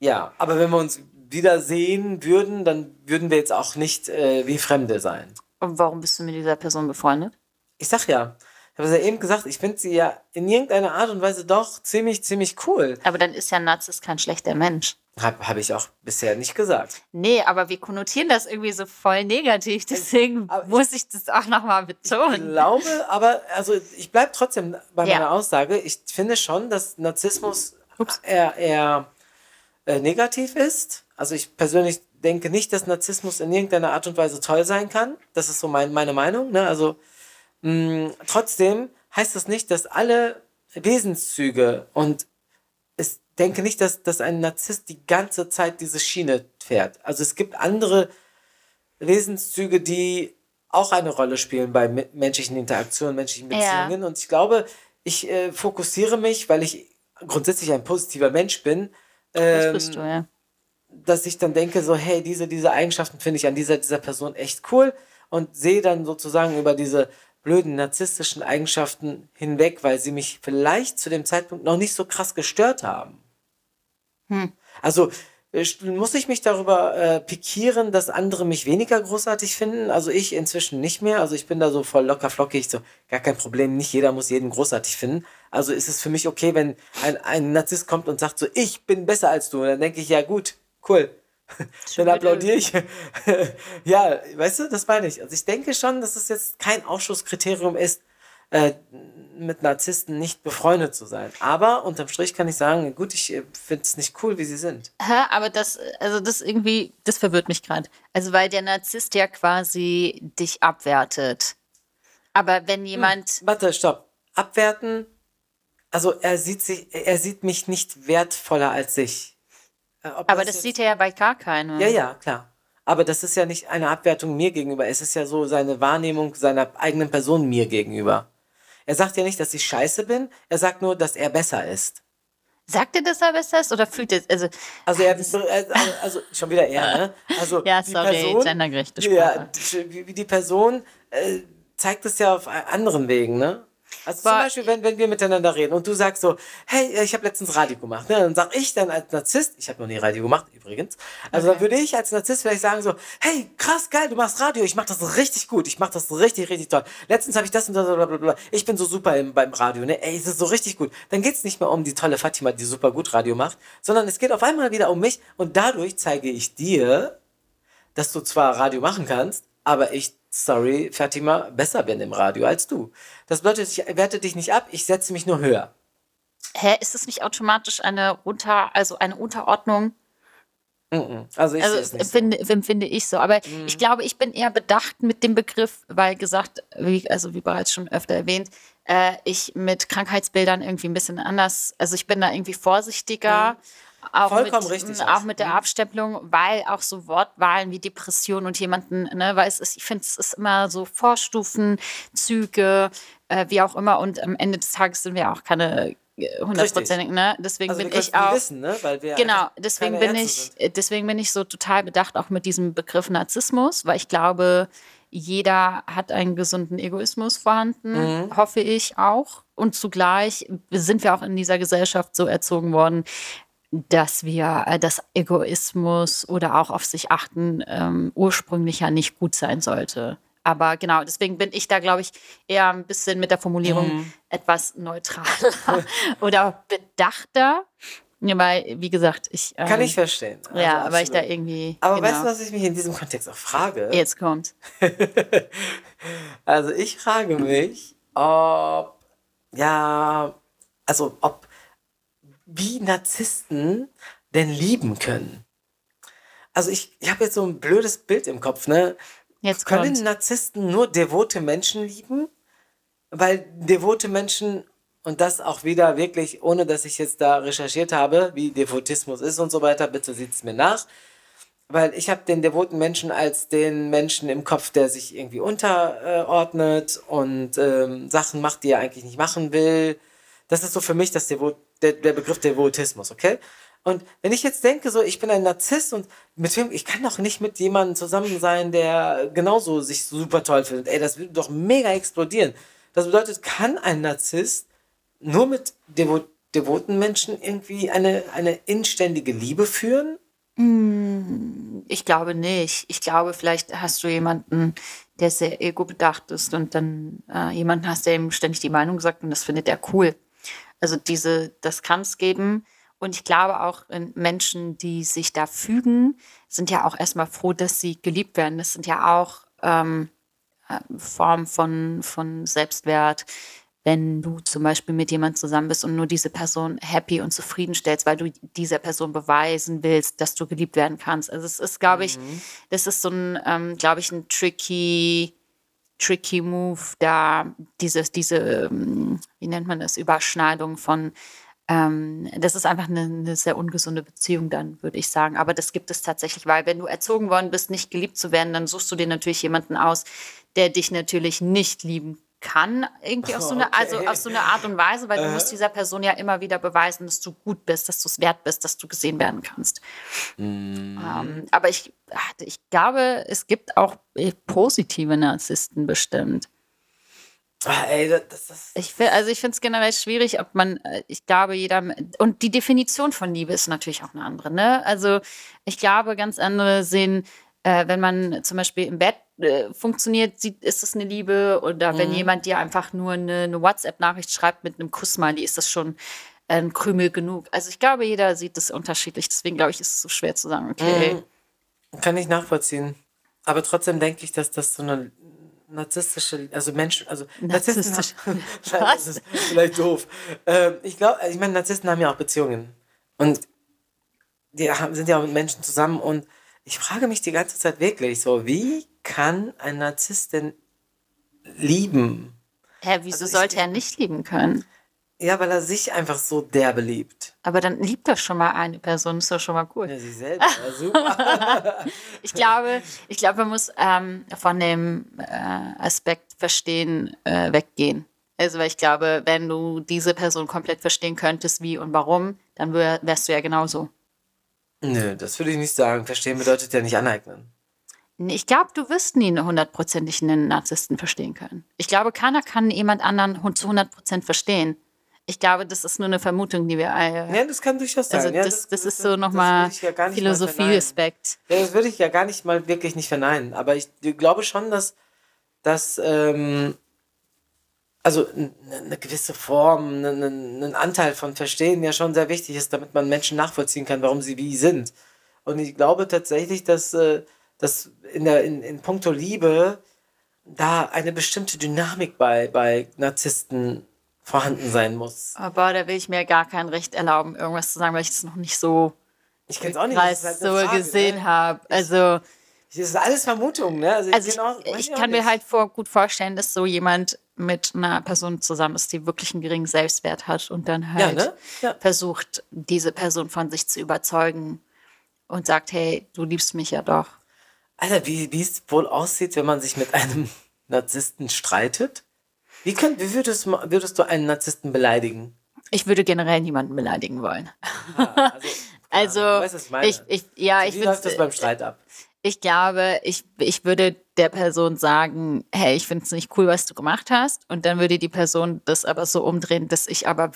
Ja, aber wenn wir uns wiedersehen würden, dann würden wir jetzt auch nicht äh, wie Fremde sein. Und warum bist du mit dieser Person befreundet? Ich sag ja, Ich habe es ja eben gesagt, ich finde sie ja in irgendeiner Art und Weise doch ziemlich, ziemlich cool. Aber dann ist ja Narzisst kein schlechter Mensch. Habe hab ich auch bisher nicht gesagt. Nee, aber wir konnotieren das irgendwie so voll negativ. Deswegen Aber muss ich das auch nochmal Ich betonen. glaube, aber, also ich bleibe trotzdem bei Ja. meiner Aussage. Ich finde schon, dass Narzissmus eher, eher äh, negativ ist. Also ich persönlich denke nicht, dass Narzissmus in irgendeiner Art und Weise toll sein kann. Das ist so mein, meine Meinung. Ne? Also mh, trotzdem heißt das nicht, dass alle Wesenszüge und ich denke nicht, dass, dass ein Narzisst die ganze Zeit diese Schiene fährt. Also es gibt andere Wesenszüge, die auch eine Rolle spielen bei me- menschlichen Interaktionen, menschlichen Ja. Beziehungen. Und ich glaube, ich äh, fokussiere mich, weil ich grundsätzlich ein positiver Mensch bin, Das ähm, bist du, ja. dass ich dann denke, so, hey, diese, diese Eigenschaften finde ich an dieser, dieser Person echt cool und sehe dann sozusagen über diese blöden narzisstischen Eigenschaften hinweg, weil sie mich vielleicht zu dem Zeitpunkt noch nicht so krass gestört haben. Also äh, muss ich mich darüber äh, pikieren, dass andere mich weniger großartig finden? Also ich inzwischen nicht mehr. Also ich bin da so voll locker flockig, so gar kein Problem. Nicht jeder muss jeden großartig finden. Also ist es für mich okay, wenn ein, ein Narzisst kommt und sagt so, ich bin besser als du. Und dann denke ich, ja gut, cool. Dann applaudiere ich. ja, weißt du, das meine ich. Also ich denke schon, dass es jetzt kein Ausschusskriterium ist, äh, mit Narzissten nicht befreundet zu sein. Aber unterm Strich kann ich sagen, gut, ich äh, finde es nicht cool, wie sie sind. Hä, aber das, also das irgendwie, das verwirrt mich gerade. Also weil der Narzisst ja quasi dich abwertet. Aber wenn jemand, Warte, stopp. Abwerten. Also er sieht sich, er sieht mich nicht wertvoller als sich. Äh, ob aber das jetzt- sieht er ja bei gar keinem. Ja, ja, klar. Aber das ist ja nicht eine Abwertung mir gegenüber. Es ist ja so seine Wahrnehmung seiner eigenen Person mir gegenüber. Er sagt ja nicht, dass ich scheiße bin. Er sagt nur, dass er besser ist. Sagt er, dass er besser ist oder fühlt er, also Also er, äh, also schon wieder er, ne? Also Ja, die sorry, Person, gendergerechte ja, Sprache. die, wie- wie die Person äh, zeigt es ja auf anderen Wegen, ne? Also zum Aber- Beispiel, wenn, wenn wir miteinander reden und du sagst so, hey, äh, ich habe letztens Radio gemacht, ne? dann sag ich dann als Narzisst, ich habe noch nie Radio gemacht übrigens, also dann würde ich als Narzisst vielleicht sagen so, hey, krass, geil, du machst Radio, ich mach das richtig gut, ich mach das richtig, richtig toll. Letztens habe ich das und das, blablabla. ich bin so super im, beim Radio, ne? ey, es ist so richtig gut. Dann geht's nicht mehr um die tolle Fatima, die super gut Radio macht, sondern es geht auf einmal wieder um mich und dadurch zeige ich dir, dass du zwar Radio machen kannst, aber ich, sorry, Fatima, besser bin im Radio als du. Das bedeutet, ich werte dich nicht ab, ich setze mich nur höher. hä, ist das nicht automatisch eine unter, also eine Unterordnung? Also ich Also nicht so. empfinde, empfinde ich so. Aber ich glaube, ich bin eher bedacht mit dem Begriff, weil gesagt, wie, also wie bereits schon öfter erwähnt, äh, ich mit Krankheitsbildern irgendwie ein bisschen anders, also ich bin da irgendwie vorsichtiger. Auch Vollkommen mit, richtig auch. Mit der Abstempelung, weil auch so Wortwahlen wie Depression und jemanden, ne, weil es ist, ich finde, es ist immer so Vorstufen, Züge, äh, wie auch immer. Und am Ende des Tages sind wir auch keine äh, hundertprozentigen, ne? Deswegen Also bin ich auch. wissen, ne? Weil wir Genau, deswegen bin Ärzte ich, sind. äh, deswegen bin ich so total bedacht auch mit diesem Begriff Narzissmus, weil ich glaube, jeder hat einen gesunden Egoismus vorhanden, Mhm. hoffe ich auch. Und zugleich sind wir auch in dieser Gesellschaft so erzogen worden, dass wir, äh, dass Egoismus oder auch auf sich achten ähm, ursprünglich ja nicht gut sein sollte. Aber genau, deswegen bin ich da, glaube ich, eher ein bisschen mit der Formulierung Mhm. etwas neutraler oder bedachter. Ja, weil, wie gesagt, ich. Ähm, Kann ich verstehen. Also ja, aber ich da absolut. irgendwie. Aber genau. weißt du, was ich mich in diesem Kontext auch frage? Jetzt kommt. Also ich frage mich, ob, ja, also ob, wie Narzissten denn lieben können. Also ich, ich habe jetzt so ein blödes Bild im Kopf, ne? Jetzt Können kommt. Narzissten nur devote Menschen lieben? Weil devote Menschen, und das auch wieder wirklich, ohne dass ich jetzt da recherchiert habe, wie Devotismus ist und so weiter, bitte sieht es mir nach. Weil ich habe den devoten Menschen als den Menschen im Kopf, der sich irgendwie unterordnet und ähm, Sachen macht, die er eigentlich nicht machen will. Das ist so für mich das Devo der, der Begriff Devotismus, okay? Und wenn ich jetzt denke, so, ich bin ein Narzisst und mit wem, ich kann doch nicht mit jemandem zusammen sein, der genauso sich super toll findet. Ey, das würde doch mega explodieren. Das bedeutet, kann ein Narzisst nur mit devo devoten Menschen irgendwie eine, eine inständige Liebe führen? Ich glaube nicht. Ich glaube, vielleicht hast du jemanden, der sehr ego-bedacht ist und dann äh, jemanden hast, der ihm ständig die Meinung sagt und das findet er cool. Also diese, das kann es geben. Und ich glaube auch Menschen, die sich da fügen, sind ja auch erstmal froh, dass sie geliebt werden. Das sind ja auch ähm, äh, Formen von, von Selbstwert, wenn du zum Beispiel mit jemandem zusammen bist und nur diese Person happy und zufrieden stellst, weil du dieser Person beweisen willst, dass du geliebt werden kannst. Also es ist, glaube ich, mhm. das ist so ein, ähm, glaube ich, ein tricky, tricky Move, da dieses, diese, ähm, wie nennt man das, Überschneidung von ähm, das ist einfach eine, eine, sehr ungesunde Beziehung dann, würde ich sagen. Aber das gibt es tatsächlich, weil wenn du erzogen worden bist, nicht geliebt zu werden, dann suchst du dir natürlich jemanden aus, der dich natürlich nicht lieben kann, irgendwie auf so eine, also okay. also auf so eine Art und Weise, weil äh. du musst dieser Person ja immer wieder beweisen, dass du gut bist, dass du es wert bist, dass du gesehen werden kannst. Mm. Ähm, aber ich, ich glaube, es gibt auch äh, positive Narzissten bestimmt. Ah, ey, das, das ich find, also ich finde es generell schwierig, ob man, äh, ich glaube, jeder, und die Definition von Liebe ist natürlich auch eine andere, ne? Also ich glaube, ganz andere sehen, äh, wenn man zum Beispiel im Bett äh, funktioniert, sieht, ist das eine Liebe. Oder mhm. wenn jemand dir einfach nur eine, eine WhatsApp-Nachricht schreibt mit einem Kussmiley, ist das schon ein Krümel genug. Also ich glaube, jeder sieht das unterschiedlich. Deswegen glaube ich, ist es so schwer zu sagen, okay. Mhm. Kann ich nachvollziehen. Aber trotzdem denke ich, dass das so eine narzisstische, also Menschen, also Narzissten, das ist vielleicht doof. Ähm, ich glaube, ich meine, Narzissten haben ja auch Beziehungen und die haben, sind ja auch mit Menschen zusammen und ich frage mich die ganze Zeit wirklich so, wie kann ein Narzisst denn lieben? Hä, wieso also sollte er nicht lieben können? Ja, weil er sich einfach so derbe liebt. Aber dann liebt er schon mal eine Person, ist doch schon mal cool. Ja, sich selber, ja, super. ich glaube, ich glaube, man muss ähm, von dem äh, Aspekt verstehen, äh, weggehen. Also, weil ich glaube, wenn du diese Person komplett verstehen könntest, wie und warum, dann wär, wärst du ja genauso. Nö, das würde ich nicht sagen. Verstehen bedeutet ja nicht aneignen. Ich glaube, du wirst nie hundertprozentig einen Narzissten verstehen können. Ich glaube, keiner kann jemand anderen zu 100% verstehen. Ich glaube, das ist nur eine Vermutung, die wir. Äh, ja, das kann durchaus sein. Also, das, das, das, ist so nochmal ja Philosophie-Aspekt. Ja, das würde ich ja gar nicht mal wirklich nicht verneinen. Aber ich glaube schon, dass, dass ähm, also eine gewisse Form, ein Anteil von Verstehen ja schon sehr wichtig ist, damit man Menschen nachvollziehen kann, warum sie wie sind. Und ich glaube tatsächlich, dass, äh, dass in, der, in, in puncto Liebe da eine bestimmte Dynamik bei, bei Narzissten vorhanden sein muss. Aber da will ich mir gar kein Recht erlauben, irgendwas zu sagen, weil ich das noch nicht so, ich kenn's auch nicht, halt so Frage, gesehen ne? habe. Also das ist alles Vermutung, ne? Also, also ich, genau, ich, ich kann mir halt vor, gut vorstellen, dass so jemand mit einer Person zusammen ist, die wirklich einen geringen Selbstwert hat und dann halt ja, ne? ja. versucht, diese Person von sich zu überzeugen und sagt, hey, du liebst mich ja doch. Alter, wie, wie es wohl aussieht, wenn man sich mit einem Narzissten streitet? Wie, könnt, wie würdest, würdest du einen Narzissten beleidigen? Ich würde generell niemanden beleidigen wollen. Ah, also, also weißt, ich, ich, ja, ich Wie läuft das beim Streit ab? Ich glaube, ich, ich würde der Person sagen, hey, ich finde es nicht cool, was du gemacht hast. Und dann würde die Person das aber so umdrehen, dass ich aber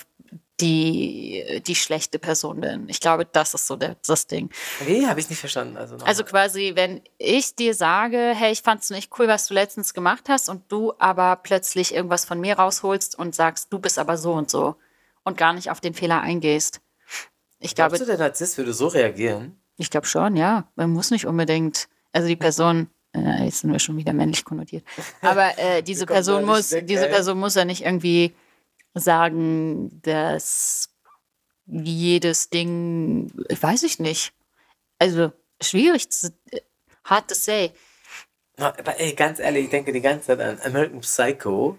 die, die schlechte Person bin. Ich glaube, das ist so der, das Ding. Nee, habe ich nicht verstanden. Also, also quasi, wenn ich dir sage, hey, ich fand es nicht cool, was du letztens gemacht hast und du aber plötzlich irgendwas von mir rausholst und sagst, du bist aber so und so und gar nicht auf den Fehler eingehst. Ich Glaubst glaube, du, der Narzisst würde so reagieren? Ich glaube schon, ja. Man muss nicht unbedingt, also die Person, äh, jetzt sind wir schon wieder männlich konnotiert, aber äh, diese Person muss, weg, diese Person muss ja nicht irgendwie sagen, dass jedes Ding, weiß ich nicht. Also schwierig, zu, hard to say. Aber ey, ganz ehrlich, ich denke die ganze Zeit an American Psycho.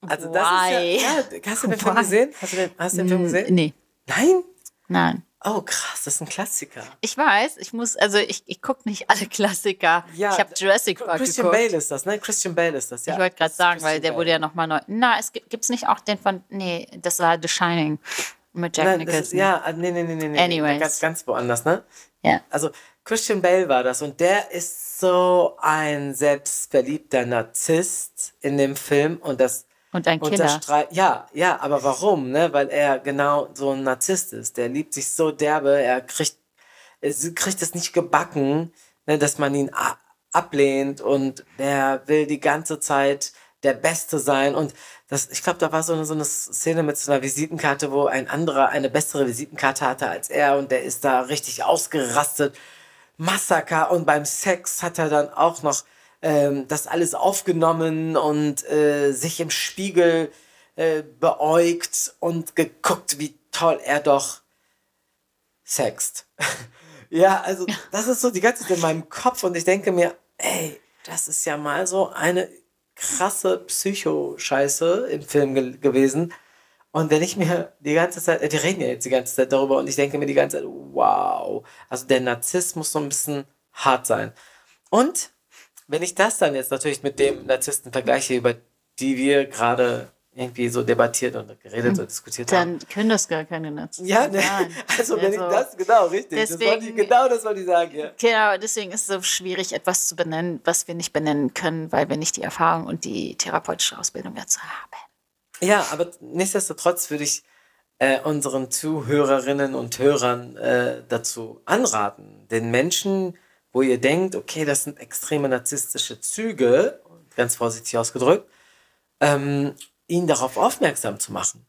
Also das Why? ist ja, ja, hast du den Film gesehen? Hast du den, hast du den Film gesehen? Nee. Nein? Nein. Oh, krass, das ist ein Klassiker. Ich weiß, ich muss, also ich, ich gucke nicht alle Klassiker. Ja, ich habe Jurassic Park Christian geguckt. Bale ist das, ne? Christian Bale ist das, ja. Ich wollte gerade sagen, weil der Bale. wurde ja nochmal neu. Na, es gibt es nicht auch den von, nee, das war The Shining mit Jack Nein, Nicholson. Ist, ja, ah, nee, nee, nee, nee. Anyways. Ganz, ganz woanders, ne? Ja. Also Christian Bale war das und der ist so ein selbstverliebter Narzisst in dem Film und das und ein Killer. ja, ja, aber warum? Ne? Weil er genau so ein Narzisst ist. Der liebt sich so derbe, er kriegt, er kriegt es nicht gebacken, ne, dass man ihn ablehnt und der will die ganze Zeit der Beste sein. Und das, ich glaube, da war so eine, so eine Szene mit so einer Visitenkarte, wo ein anderer eine bessere Visitenkarte hatte als er und der ist da richtig ausgerastet. Massaker und beim Sex hat er dann auch noch ähm, das alles aufgenommen und äh, sich im Spiegel äh, beäugt und geguckt, wie toll er doch sext. ja, also das ist so die ganze Zeit in meinem Kopf und ich denke mir, ey, das ist ja mal so eine krasse Psycho-Scheiße im Film ge gewesen. Und wenn ich mir die ganze Zeit, äh, die reden ja jetzt die ganze Zeit darüber und ich denke mir die ganze Zeit, wow, also der Narzisst muss so ein bisschen hart sein. Und wenn ich das dann jetzt natürlich mit dem Narzissten vergleiche, über die wir gerade irgendwie so debattiert und geredet und diskutiert Dann haben. Dann können das gar keine Nazis Ja, ne? also wenn also, ich das, genau, richtig. Deswegen, das wollte ich, genau das wollte ich sagen, ja. Genau, deswegen ist es so schwierig, etwas zu benennen, was wir nicht benennen können, weil wir nicht die Erfahrung und die therapeutische Ausbildung dazu haben. Ja, aber nichtsdestotrotz würde ich äh, unseren Zuhörerinnen und Hörern äh, dazu anraten, den Menschen, wo ihr denkt, okay, das sind extreme narzisstische Züge, ganz vorsichtig ausgedrückt, ähm, ihn darauf aufmerksam zu machen.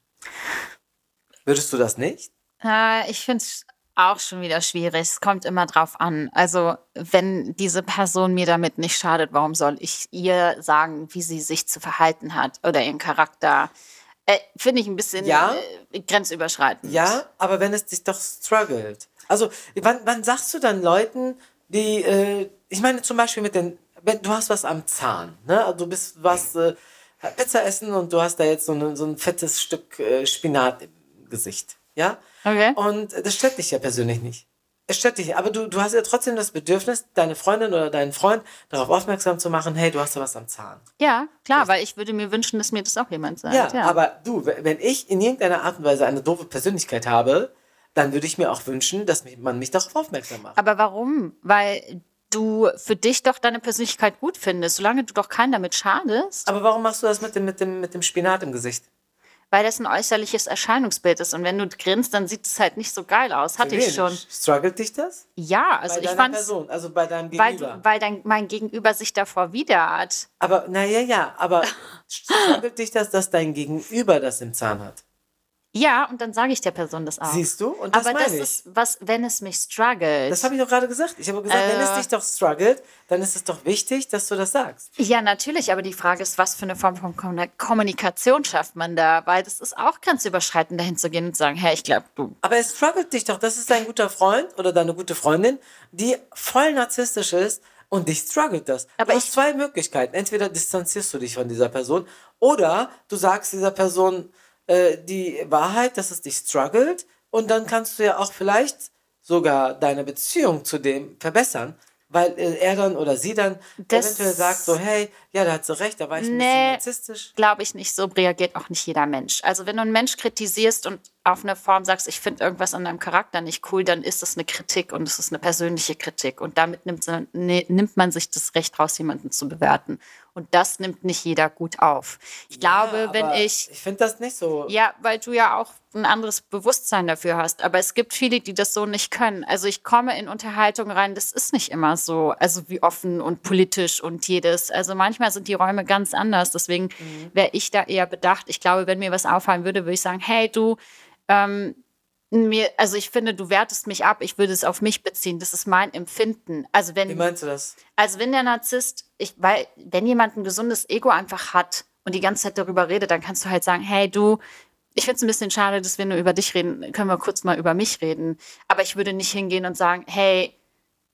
Würdest du das nicht? Äh, ich finde es auch schon wieder schwierig. Es kommt immer drauf an. Also, wenn diese Person mir damit nicht schadet, warum soll ich ihr sagen, wie sie sich zu verhalten hat oder ihren Charakter? Äh, Finde ich ein bisschen ja, äh, grenzüberschreitend. Ja, aber wenn es dich doch struggelt. Also, wann, wann sagst du dann Leuten, die, äh, ich meine zum Beispiel mit den, du hast was am Zahn, ne? Also du bist was, äh, Pizza essen und du hast da jetzt so, eine, so ein fettes Stück äh, Spinat im Gesicht. Ja? Okay. Und das stört dich ja persönlich nicht. Es stört dich, aber du, du hast ja trotzdem das Bedürfnis, deine Freundin oder deinen Freund darauf aufmerksam zu machen, hey, du hast da was am Zahn. Ja, klar, Richtig. weil ich würde mir wünschen, dass mir das auch jemand sagt. Ja, ja, aber du, wenn ich in irgendeiner Art und Weise eine doofe Persönlichkeit habe, dann würde ich mir auch wünschen, dass man mich darauf aufmerksam macht. Aber warum? Weil du für dich doch deine Persönlichkeit gut findest, solange du doch keinen damit schadest. Aber warum machst du das mit dem, mit dem, mit dem Spinat im Gesicht? Weil das ein äußerliches Erscheinungsbild ist. Und wenn du grinst, dann sieht es halt nicht so geil aus. Hatte ich schon. Struggelt dich das? Ja, also bei ich fand. Person, also bei deinem Gegenüber. Weil, weil dein, mein Gegenüber sich davor widert. Aber, naja, ja, aber struggelt dich das, dass dein Gegenüber das im Zahn hat? Ja, und dann sage ich der Person das auch. Siehst du? Und das Aber meine das ich. ist was, wenn es mich struggelt. Das habe ich doch gerade gesagt. Ich habe gesagt, äh, wenn es äh. dich doch struggelt, dann ist es doch wichtig, dass du das sagst. Ja, natürlich. Aber die Frage ist, was für eine Form von Kommunikation schafft man da? Weil das ist auch grenzüberschreitend, dahin zu gehen und zu sagen, hey, ich glaube, du. Aber es struggelt dich doch. Das ist dein guter Freund oder deine gute Freundin, die voll narzisstisch ist und dich struggelt das. Aber du hast zwei Möglichkeiten. Entweder distanzierst du dich von dieser Person oder du sagst dieser Person, äh, die Wahrheit, dass es dich struggelt und dann kannst du ja auch vielleicht sogar deine Beziehung zu dem verbessern, weil äh, er dann oder sie dann das eventuell sagt so, hey, ja, da hat sie recht, da war ich ein nee, bisschen narzisstisch. glaube ich nicht, so reagiert auch nicht jeder Mensch. Also wenn du einen Mensch kritisierst und auf eine Form sagst, ich finde irgendwas an deinem Charakter nicht cool, dann ist das eine Kritik und es ist eine persönliche Kritik und damit nimmt, ne, nimmt man sich das Recht raus, jemanden zu bewerten. Und das nimmt nicht jeder gut auf. Ich ja, glaube, wenn ich. Ich finde das nicht so. Ja, weil du ja auch ein anderes Bewusstsein dafür hast. Aber es gibt viele, die das so nicht können. Also ich komme in Unterhaltung rein, das ist nicht immer so. Also wie offen und politisch und jedes. Also manchmal sind die Räume ganz anders. Deswegen mhm. wäre ich da eher bedacht. Ich glaube, wenn mir was auffallen würde, würde ich sagen, hey du, ähm, mir, also ich finde, du wertest mich ab, ich würde es auf mich beziehen. Das ist mein Empfinden. Also wenn, Wie meinst du das? Also wenn der Narzisst, ich, weil, wenn jemand ein gesundes Ego einfach hat und die ganze Zeit darüber redet, dann kannst du halt sagen, hey du, ich finde es ein bisschen schade, dass wir nur über dich reden, können wir kurz mal über mich reden. Aber ich würde nicht hingehen und sagen, hey,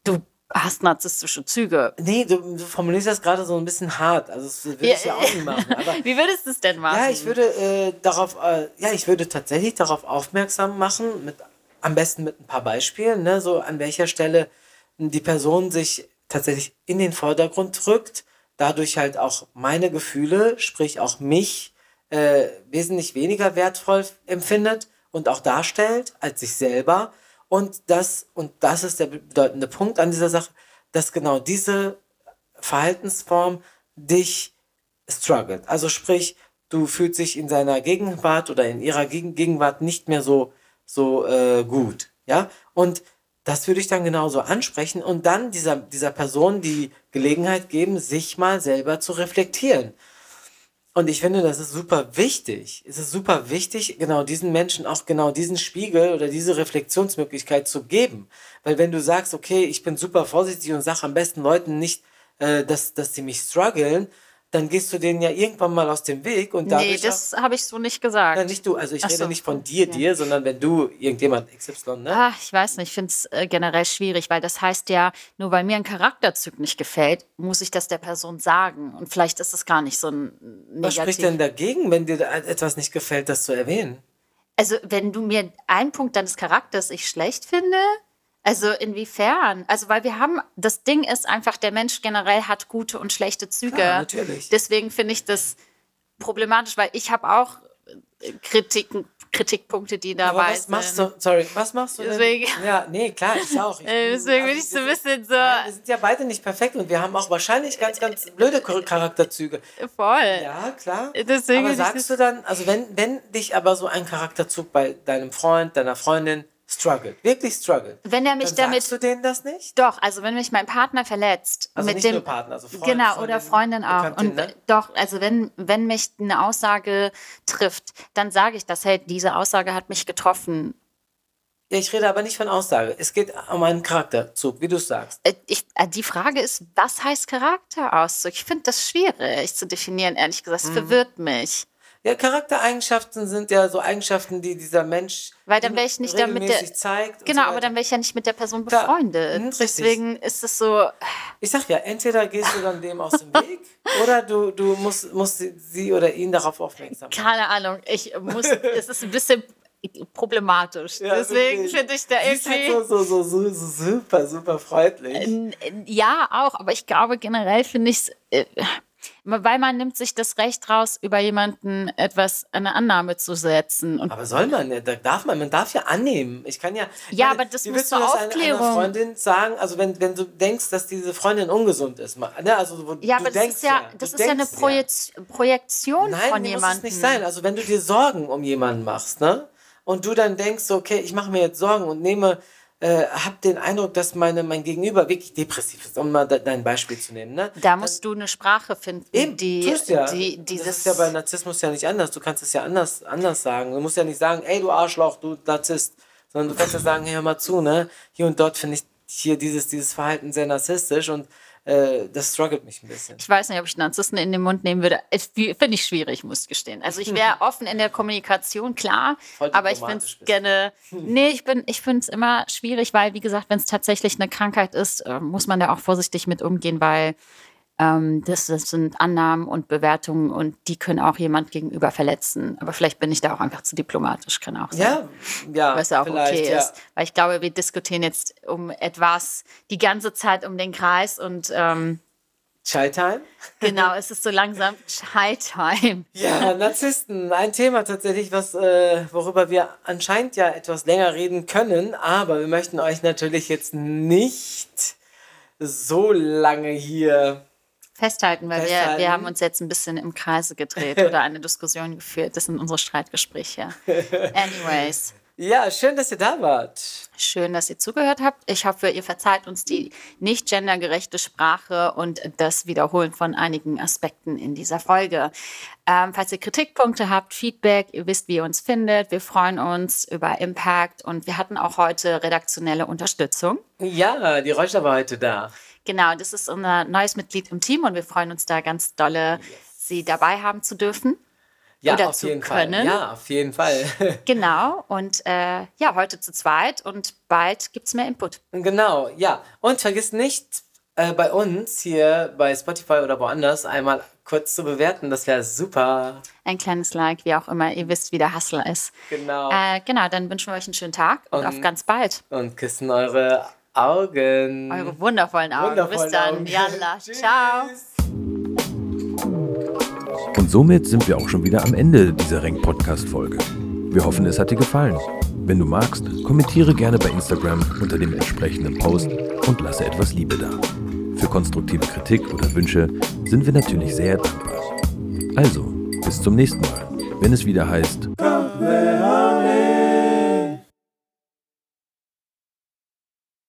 du hast narzisstische Züge. Nee, du, du formulierst das gerade so ein bisschen hart. Also das würde ja, ich ja auch nicht machen. Wie würdest du es denn machen? Ja, ich würde äh, darauf, äh, ja, ich würde tatsächlich darauf aufmerksam machen, mit, am besten mit ein paar Beispielen, ne, so an welcher Stelle die Person sich tatsächlich in den Vordergrund drückt, dadurch halt auch meine Gefühle, sprich auch mich, äh, wesentlich weniger wertvoll empfindet und auch darstellt als sich selber und das, und das ist der bedeutende Punkt an dieser Sache, dass genau diese Verhaltensform dich struggelt. Also sprich, du fühlst dich in seiner Gegenwart oder in ihrer Gegenwart nicht mehr so, so äh, gut. Ja? Und das würde ich dann genauso ansprechen und dann dieser, dieser Person die Gelegenheit geben, sich mal selber zu reflektieren. Und ich finde, das ist super wichtig. Es ist super wichtig, genau diesen Menschen auch genau diesen Spiegel oder diese Reflexionsmöglichkeit zu geben. Weil wenn du sagst, okay, ich bin super vorsichtig und sage am besten Leuten nicht, äh, dass, dass sie mich strugglen, dann gehst du denen ja irgendwann mal aus dem Weg und dadurch. Nee, das habe ich so nicht gesagt. Nein, nicht du. Also ich Ach rede so. nicht von dir, Ja. dir, sondern wenn du irgendjemand XY, ne? Ah, ich weiß nicht, ich finde es äh, generell schwierig, weil das heißt ja, nur weil mir ein Charakterzug nicht gefällt, muss ich das der Person sagen. Und vielleicht ist es gar nicht so ein Was spricht negativ. denn dagegen, wenn dir da etwas nicht gefällt, das zu erwähnen? Also, wenn du mir einen Punkt deines Charakters ich schlecht finde, also inwiefern? Also, weil wir haben, das Ding ist einfach, der Mensch generell hat gute und schlechte Züge. Klar, natürlich. Deswegen finde ich das problematisch, weil ich habe auch äh, Kritiken, Kritikpunkte, die dabei Aber was sind. machst du? Sorry, was machst du Deswegen- denn? Ja, nee, klar, ich auch. Ich Äh, deswegen bin also ich so ein bisschen so Nein, wir sind ja beide nicht perfekt und wir haben auch wahrscheinlich ganz, ganz blöde Char- Charakterzüge. voll. Ja, klar. Deswegen aber bin sagst du dann, also wenn, wenn dich aber so ein Charakterzug bei deinem Freund, deiner Freundin struggelt, wirklich struggelt, Wenn er mich dann damit sagst du denen das nicht? Doch, also wenn mich mein Partner verletzt, Also mit nicht dem nur Partner, also Freund, genau Freundin, oder Freundin auch und ne? doch, also wenn wenn mich eine Aussage trifft, dann sage ich das, hey, diese Aussage hat mich getroffen. Ja, ich rede aber nicht von Aussage. Es geht um einen Charakterzug, wie du es sagst. Äh, Ich, äh, die Frage ist, was heißt Charakterauszug? Ich finde das schwierig zu definieren, ehrlich gesagt. Mhm. Es verwirrt mich. Ja, Charaktereigenschaften sind ja so Eigenschaften, die dieser Mensch Weil dann wäre ich nicht damit der- zeigt. Genau, so aber dann wäre ich ja nicht mit der Person befreundet. Mhm, richtig. Deswegen ist es so, Ich sag ja, entweder gehst du dann dem aus dem Weg oder du, du musst, musst sie- oder ihn darauf aufmerksam machen. keine Ahnung, ich muss, es ist ein bisschen problematisch. Ja, Deswegen finde ich da Sie ist irgendwie. halt so, so, so, so, super, super freundlich. Ja, auch, aber ich glaube generell finde ich es, äh, weil man nimmt sich das Recht raus, über jemanden etwas, eine Annahme zu setzen. Und Aber soll man, ja, da darf man, man darf ja annehmen. Ich kann ja. Ja, meine, aber das muss zur das Aufklärung. Einer Freundin sagen, also wenn, wenn du denkst, dass diese Freundin ungesund ist, ne, also wo ja, aber das ist ja, du das ist ja eine Projekt Projektion Nein, von nee, muss jemandem. es nicht sein. Also wenn du dir Sorgen um jemanden machst, ne? Und du dann denkst, okay, ich mache mir jetzt Sorgen und nehme, äh, hab den Eindruck, dass meine, mein Gegenüber wirklich depressiv ist, um mal de dein Beispiel zu nehmen, ne? Da musst du eine Sprache finden, Eben, die, tust ja. die das dieses. ist ja bei Narzissmus ja nicht anders. Du kannst es ja anders, anders sagen. Du musst ja nicht sagen, ey, du Arschloch, du Narzisst. Sondern du kannst ja sagen, hey, hör mal zu, ne? Hier und dort finde ich hier dieses, dieses Verhalten sehr narzisstisch und äh, das struggelt mich ein bisschen. ich weiß nicht, ob ich Narzissten in den Mund nehmen würde. Finde ich schwierig, muss ich gestehen. Also ich wäre offen in der Kommunikation, klar, aber ich finde es gerne. Nee, ich bin, ich finde es immer schwierig, weil, wie gesagt, wenn es tatsächlich eine Krankheit ist, äh, muss man da auch vorsichtig mit umgehen, weil ähm, das, das sind Annahmen und Bewertungen und die können auch jemand gegenüber verletzen. Aber vielleicht bin ich da auch einfach zu diplomatisch, kann auch sein. Ja, ja, Was ja auch okay ja. ist. Weil ich glaube, wir diskutieren jetzt um etwas die ganze Zeit um den Kreis und ähm, Chai Time? genau, es ist so langsam Chai Time. Ja, Narzissten, ein Thema tatsächlich, was, äh, worüber wir anscheinend ja etwas länger reden können, aber wir möchten euch natürlich jetzt nicht so lange hier. Festhalten, weil Wir, Festhalten. wir haben uns jetzt ein bisschen im Kreise gedreht oder eine Diskussion geführt. Das sind unsere Streitgespräche. Anyways, Ja, schön, dass ihr da wart. schön, dass ihr zugehört habt. Ich hoffe, ihr verzeiht uns die nicht gendergerechte Sprache und das Wiederholen von einigen Aspekten in dieser Folge. Ähm, falls ihr Kritikpunkte habt, Feedback, ihr wisst, wie ihr uns findet. Wir freuen uns über Impact und wir hatten auch heute redaktionelle Unterstützung. Ja, die Räucher war heute da. Genau, das ist unser neues Mitglied im Team und wir freuen uns da ganz dolle, sie dabei haben zu dürfen. Ja, Oder auf zu jeden können. Fall. Ja, auf jeden Fall. Genau, und äh, ja, heute zu zweit und bald gibt es mehr Input. genau, ja. Und vergiss nicht, äh, bei uns hier bei Spotify oder woanders einmal kurz zu bewerten. Das wäre super. Ein kleines Like, wie auch immer, ihr wisst, wie der Hustle ist. Genau. Äh, genau, dann wünschen wir euch einen schönen Tag und, Und- auf ganz bald. Und küssen eure Augen. Eure wundervollen Augen. Bis Wundervollen dann. Augen. Yalla. Tschüss. Ciao. Und somit sind wir auch schon wieder am Ende dieser Renk-Podcast-Folge. Wir hoffen, es hat dir gefallen. Wenn du magst, kommentiere gerne bei Instagram unter dem entsprechenden Post und lasse etwas Liebe da. Für konstruktive Kritik oder Wünsche sind wir natürlich sehr dankbar. Also, bis zum nächsten Mal, wenn es wieder heißt.